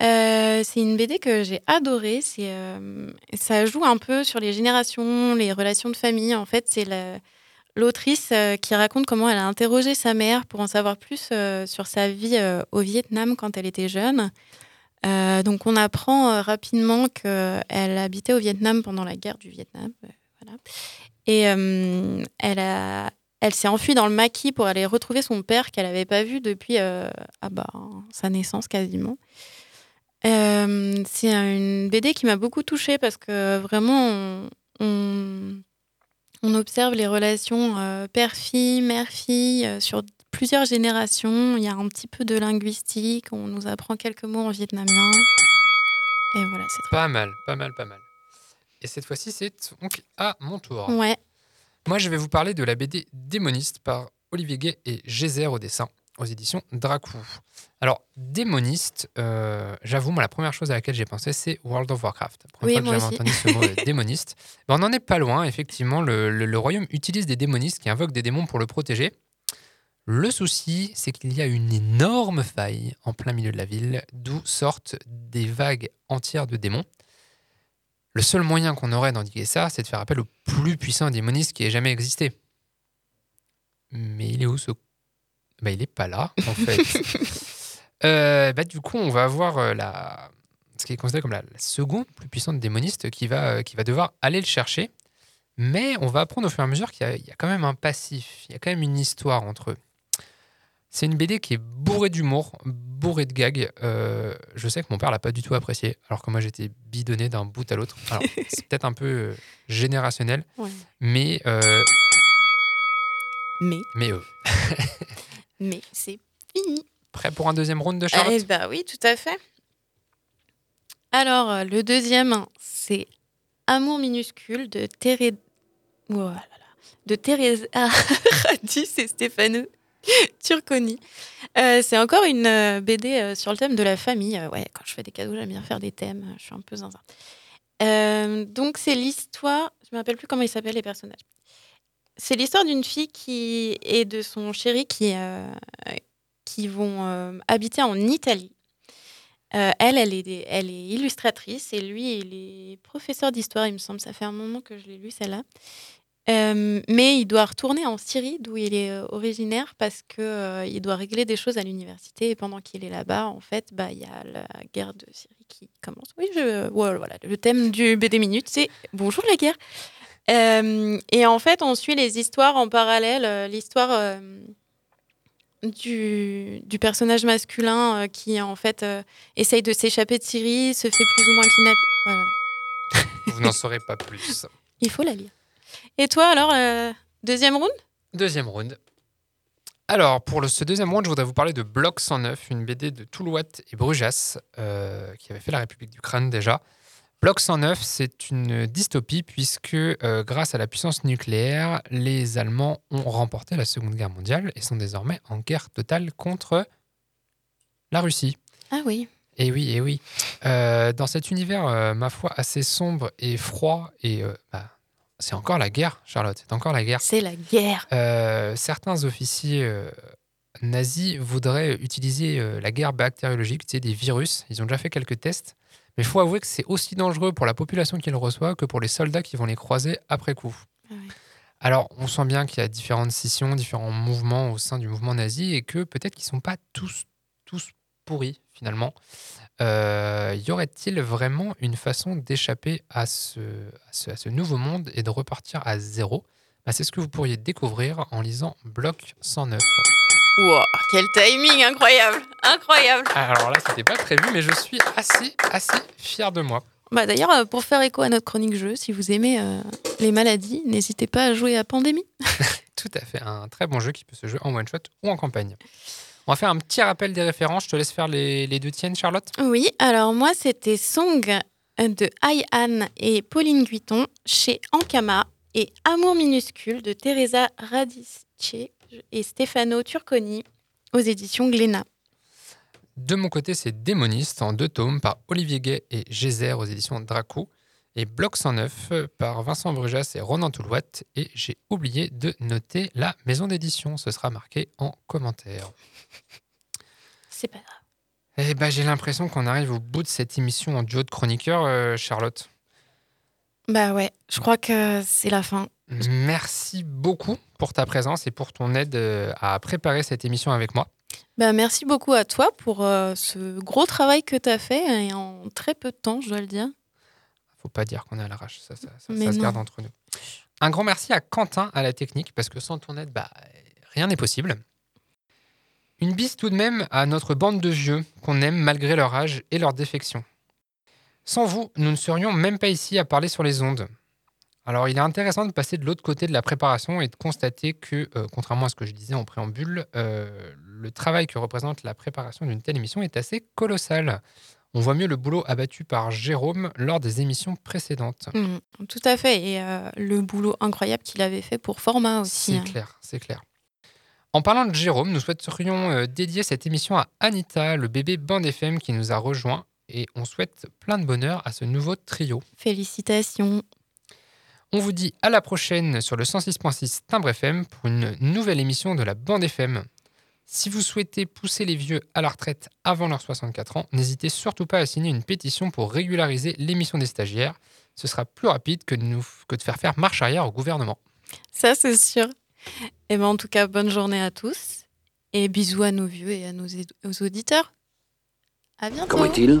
Euh, c'est une BD que j'ai adorée. Euh, ça joue un peu sur les générations, les relations de famille. En fait, c'est la- l'autrice euh, qui raconte comment elle a interrogé sa mère pour en savoir plus sur sa vie au Vietnam quand elle était jeune. Donc, on apprend rapidement qu'elle habitait au Vietnam pendant la guerre du Vietnam. Et elle, s'est enfuie dans le maquis pour aller retrouver son père qu'elle n'avait pas vu depuis ah bah, sa naissance quasiment. Euh, c'est une BD qui m'a beaucoup touchée parce que vraiment, on, on- on observe les relations euh, père-fille, mère-fille euh, sur plusieurs générations. Il y a un petit peu de linguistique, on nous apprend quelques mots en vietnamien. Et voilà, c'est trop. Pas mal, pas mal, pas mal. Et cette fois-ci, c'est donc à mon tour. Ouais, Moi, je vais vous parler de la BD Démoniste par Olivier Gay et Gézère au dessin, aux éditions Dracou. Alors, Démoniste, euh, j'avoue, moi, la première chose à laquelle j'ai pensé, c'est World of Warcraft. La première Oui, fois que moi j'avais aussi. entendu ce mot (laughs) démoniste. Ben, on n'en est pas loin, effectivement. Le, le- le royaume utilise des démonistes qui invoquent des démons pour le protéger. Le souci, c'est qu'il y a une énorme faille en plein milieu de la ville, d'où sortent des vagues entières de démons. Le seul moyen qu'on aurait d'endiguer ça, c'est de faire appel au plus puissant démoniste qui ait jamais existé. Mais il est où ce... Bah, il est pas là, en fait. (laughs) Euh, bah, du coup, on va avoir euh, la... ce qui est considéré comme la, la seconde plus puissante démoniste qui va, euh, qui va devoir aller le chercher. Mais on va apprendre au fur et à mesure qu'il y, a- il y a quand même un passif, il y a quand même une histoire entre eux. C'est une BD qui est bourrée d'humour, bourrée de gags. Euh, je sais que mon père l'a pas du tout apprécié, alors que moi j'étais bidonné d'un bout à l'autre. Alors (laughs) c'est peut-être un peu générationnel, Ouais. mais euh, mais, mais euh, (laughs) mais c'est fini. prêt pour un deuxième round de Charlotte? Eh bah oui, tout à fait. Alors, euh, le deuxième, c'est Amour minuscule de Thérèse. Oh là là. De Thérèse Radis et Stéphano Turconi. Euh, c'est encore une euh, BD sur le thème de la famille. Ouais, quand je fais des cadeaux, j'aime bien faire des thèmes. Je suis un peu zinzin. Euh, donc, c'est l'histoire. Je me rappelle plus comment ils s'appellent les personnages. C'est l'histoire d'une fille qui et de son chéri qui, euh, qui vont euh, habiter en Italie. Euh, elle, elle est, elle est illustratrice et lui, il est professeur d'histoire, il me semble. Ça fait un moment que je l'ai lu, celle-là. Mais il doit retourner en Syrie, d'où il est originaire, parce que il doit régler des choses à l'université. Et pendant qu'il est là-bas, en fait, bah, il y a la guerre de Syrie qui commence. Oui, je, voilà, le thème du BD Minute, c'est Bonjour la guerre. Euh, et en fait, on suit les histoires en parallèle. euh, L'histoire euh, du, du personnage masculin euh, qui, en fait, essaye de s'échapper de Syrie, se fait plus ou moins kidnapper. Voilà. (laughs) Vous n'en saurez pas plus. Il faut la lire. Et toi, alors, deuxième round? Deuxième round. Alors, pour le- ce deuxième round, je voudrais vous parler de Bloc 109, une BD de Toulouat et Brujas, qui avait fait la République du Crâne déjà. Bloc 109, c'est une dystopie puisque, euh, grâce à la puissance nucléaire, les Allemands ont remporté la Seconde Guerre mondiale et sont désormais en guerre totale contre la Russie. Ah oui. Et oui, et oui. Euh, dans cet univers, euh, ma foi, assez sombre et froid, et bah, c'est encore la guerre, Charlotte. C'est encore la guerre. C'est la guerre. Certains officiers nazis voudraient utiliser la guerre bactériologique, tu sais, des virus. Ils ont déjà fait quelques tests. Mais il faut avouer que c'est aussi dangereux pour la population qui le reçoit que pour les soldats qui vont les croiser après coup. Ah. Alors, on sent bien qu'il y a différentes scissions, différents mouvements au sein du mouvement nazi et que peut-être qu'ils ne sont pas tous, tous pourris, finalement. Euh, y aurait-il vraiment une façon d'échapper à ce, à, ce, à ce nouveau monde et de repartir à zéro? Bah, C'est ce que vous pourriez découvrir en lisant Bloc 109. Wow, quel timing incroyable, incroyable. Alors là, c'était pas prévu, mais je suis assez, assez fier de moi. Bah d'ailleurs, euh, pour faire écho à notre chronique jeu, si vous aimez euh, les maladies, n'hésitez pas à jouer à Pandémie. (laughs) (laughs) Tout à fait, un très bon jeu qui peut se jouer en one shot ou en campagne. On va faire un petit rappel des références. Je te laisse faire les, les deux tiennes, Charlotte. Oui, alors moi, c'était Song de Ai-Han et Pauline Guiton chez Ankama et Amour minuscule de Teresa Radice et Stefano Turconi aux éditions Glénat. De mon côté, c'est Démoniste en deux tomes par Olivier Gay et Gézer aux éditions Draco. Et Bloc 109 par Vincent Brujas et Ronan Toulouat. Et j'ai oublié de noter la maison d'édition. Ce sera marqué en commentaire. C'est pas grave. Eh ben, j'ai l'impression qu'on arrive au bout de cette émission en duo de chroniqueurs, euh, Charlotte. Bah ouais, je crois que c'est la fin. Merci beaucoup pour ta présence et pour ton aide euh, à préparer cette émission avec moi. Bah merci beaucoup à toi pour euh, ce gros travail que tu as fait et en très peu de temps, je dois le dire. Faut pas dire qu'on est à l'arrache, ça, ça, ça- Mais ça se garde entre nous. Un grand merci à Quentin à la technique parce que sans ton aide, bah, rien n'est possible. Une bise tout de même à notre bande de vieux qu'on aime malgré leur âge et leur défection. Sans vous, nous ne serions même pas ici à parler sur les ondes. Alors, il est intéressant de passer de l'autre côté de la préparation et de constater que, euh, contrairement à ce que je disais en préambule, euh, le travail que représente la préparation d'une telle émission est assez colossal. On voit mieux le boulot abattu par Jérôme lors des émissions précédentes. Mm, tout à fait. Et euh, le boulot incroyable qu'il avait fait pour Format aussi. C'est hein. clair, c'est clair. En parlant de Jérôme, nous souhaiterions dédier cette émission à Anita, le bébé Band FM qui nous a rejoint, et on souhaite plein de bonheur à ce nouveau trio. Félicitations. On vous dit à la prochaine sur le 106.6 Timbre FM pour une nouvelle émission de la Bande FM. Si vous souhaitez pousser les vieux à la retraite avant leurs 64 ans, n'hésitez surtout pas à signer une pétition pour régulariser l'émission des stagiaires. Ce sera plus rapide que de, nous, que de faire faire marche arrière au gouvernement. Ça, c'est sûr. Et ben, en tout cas, bonne journée à tous. Et bisous à nos vieux et à nos, aux auditeurs. À bientôt. Comment est-il?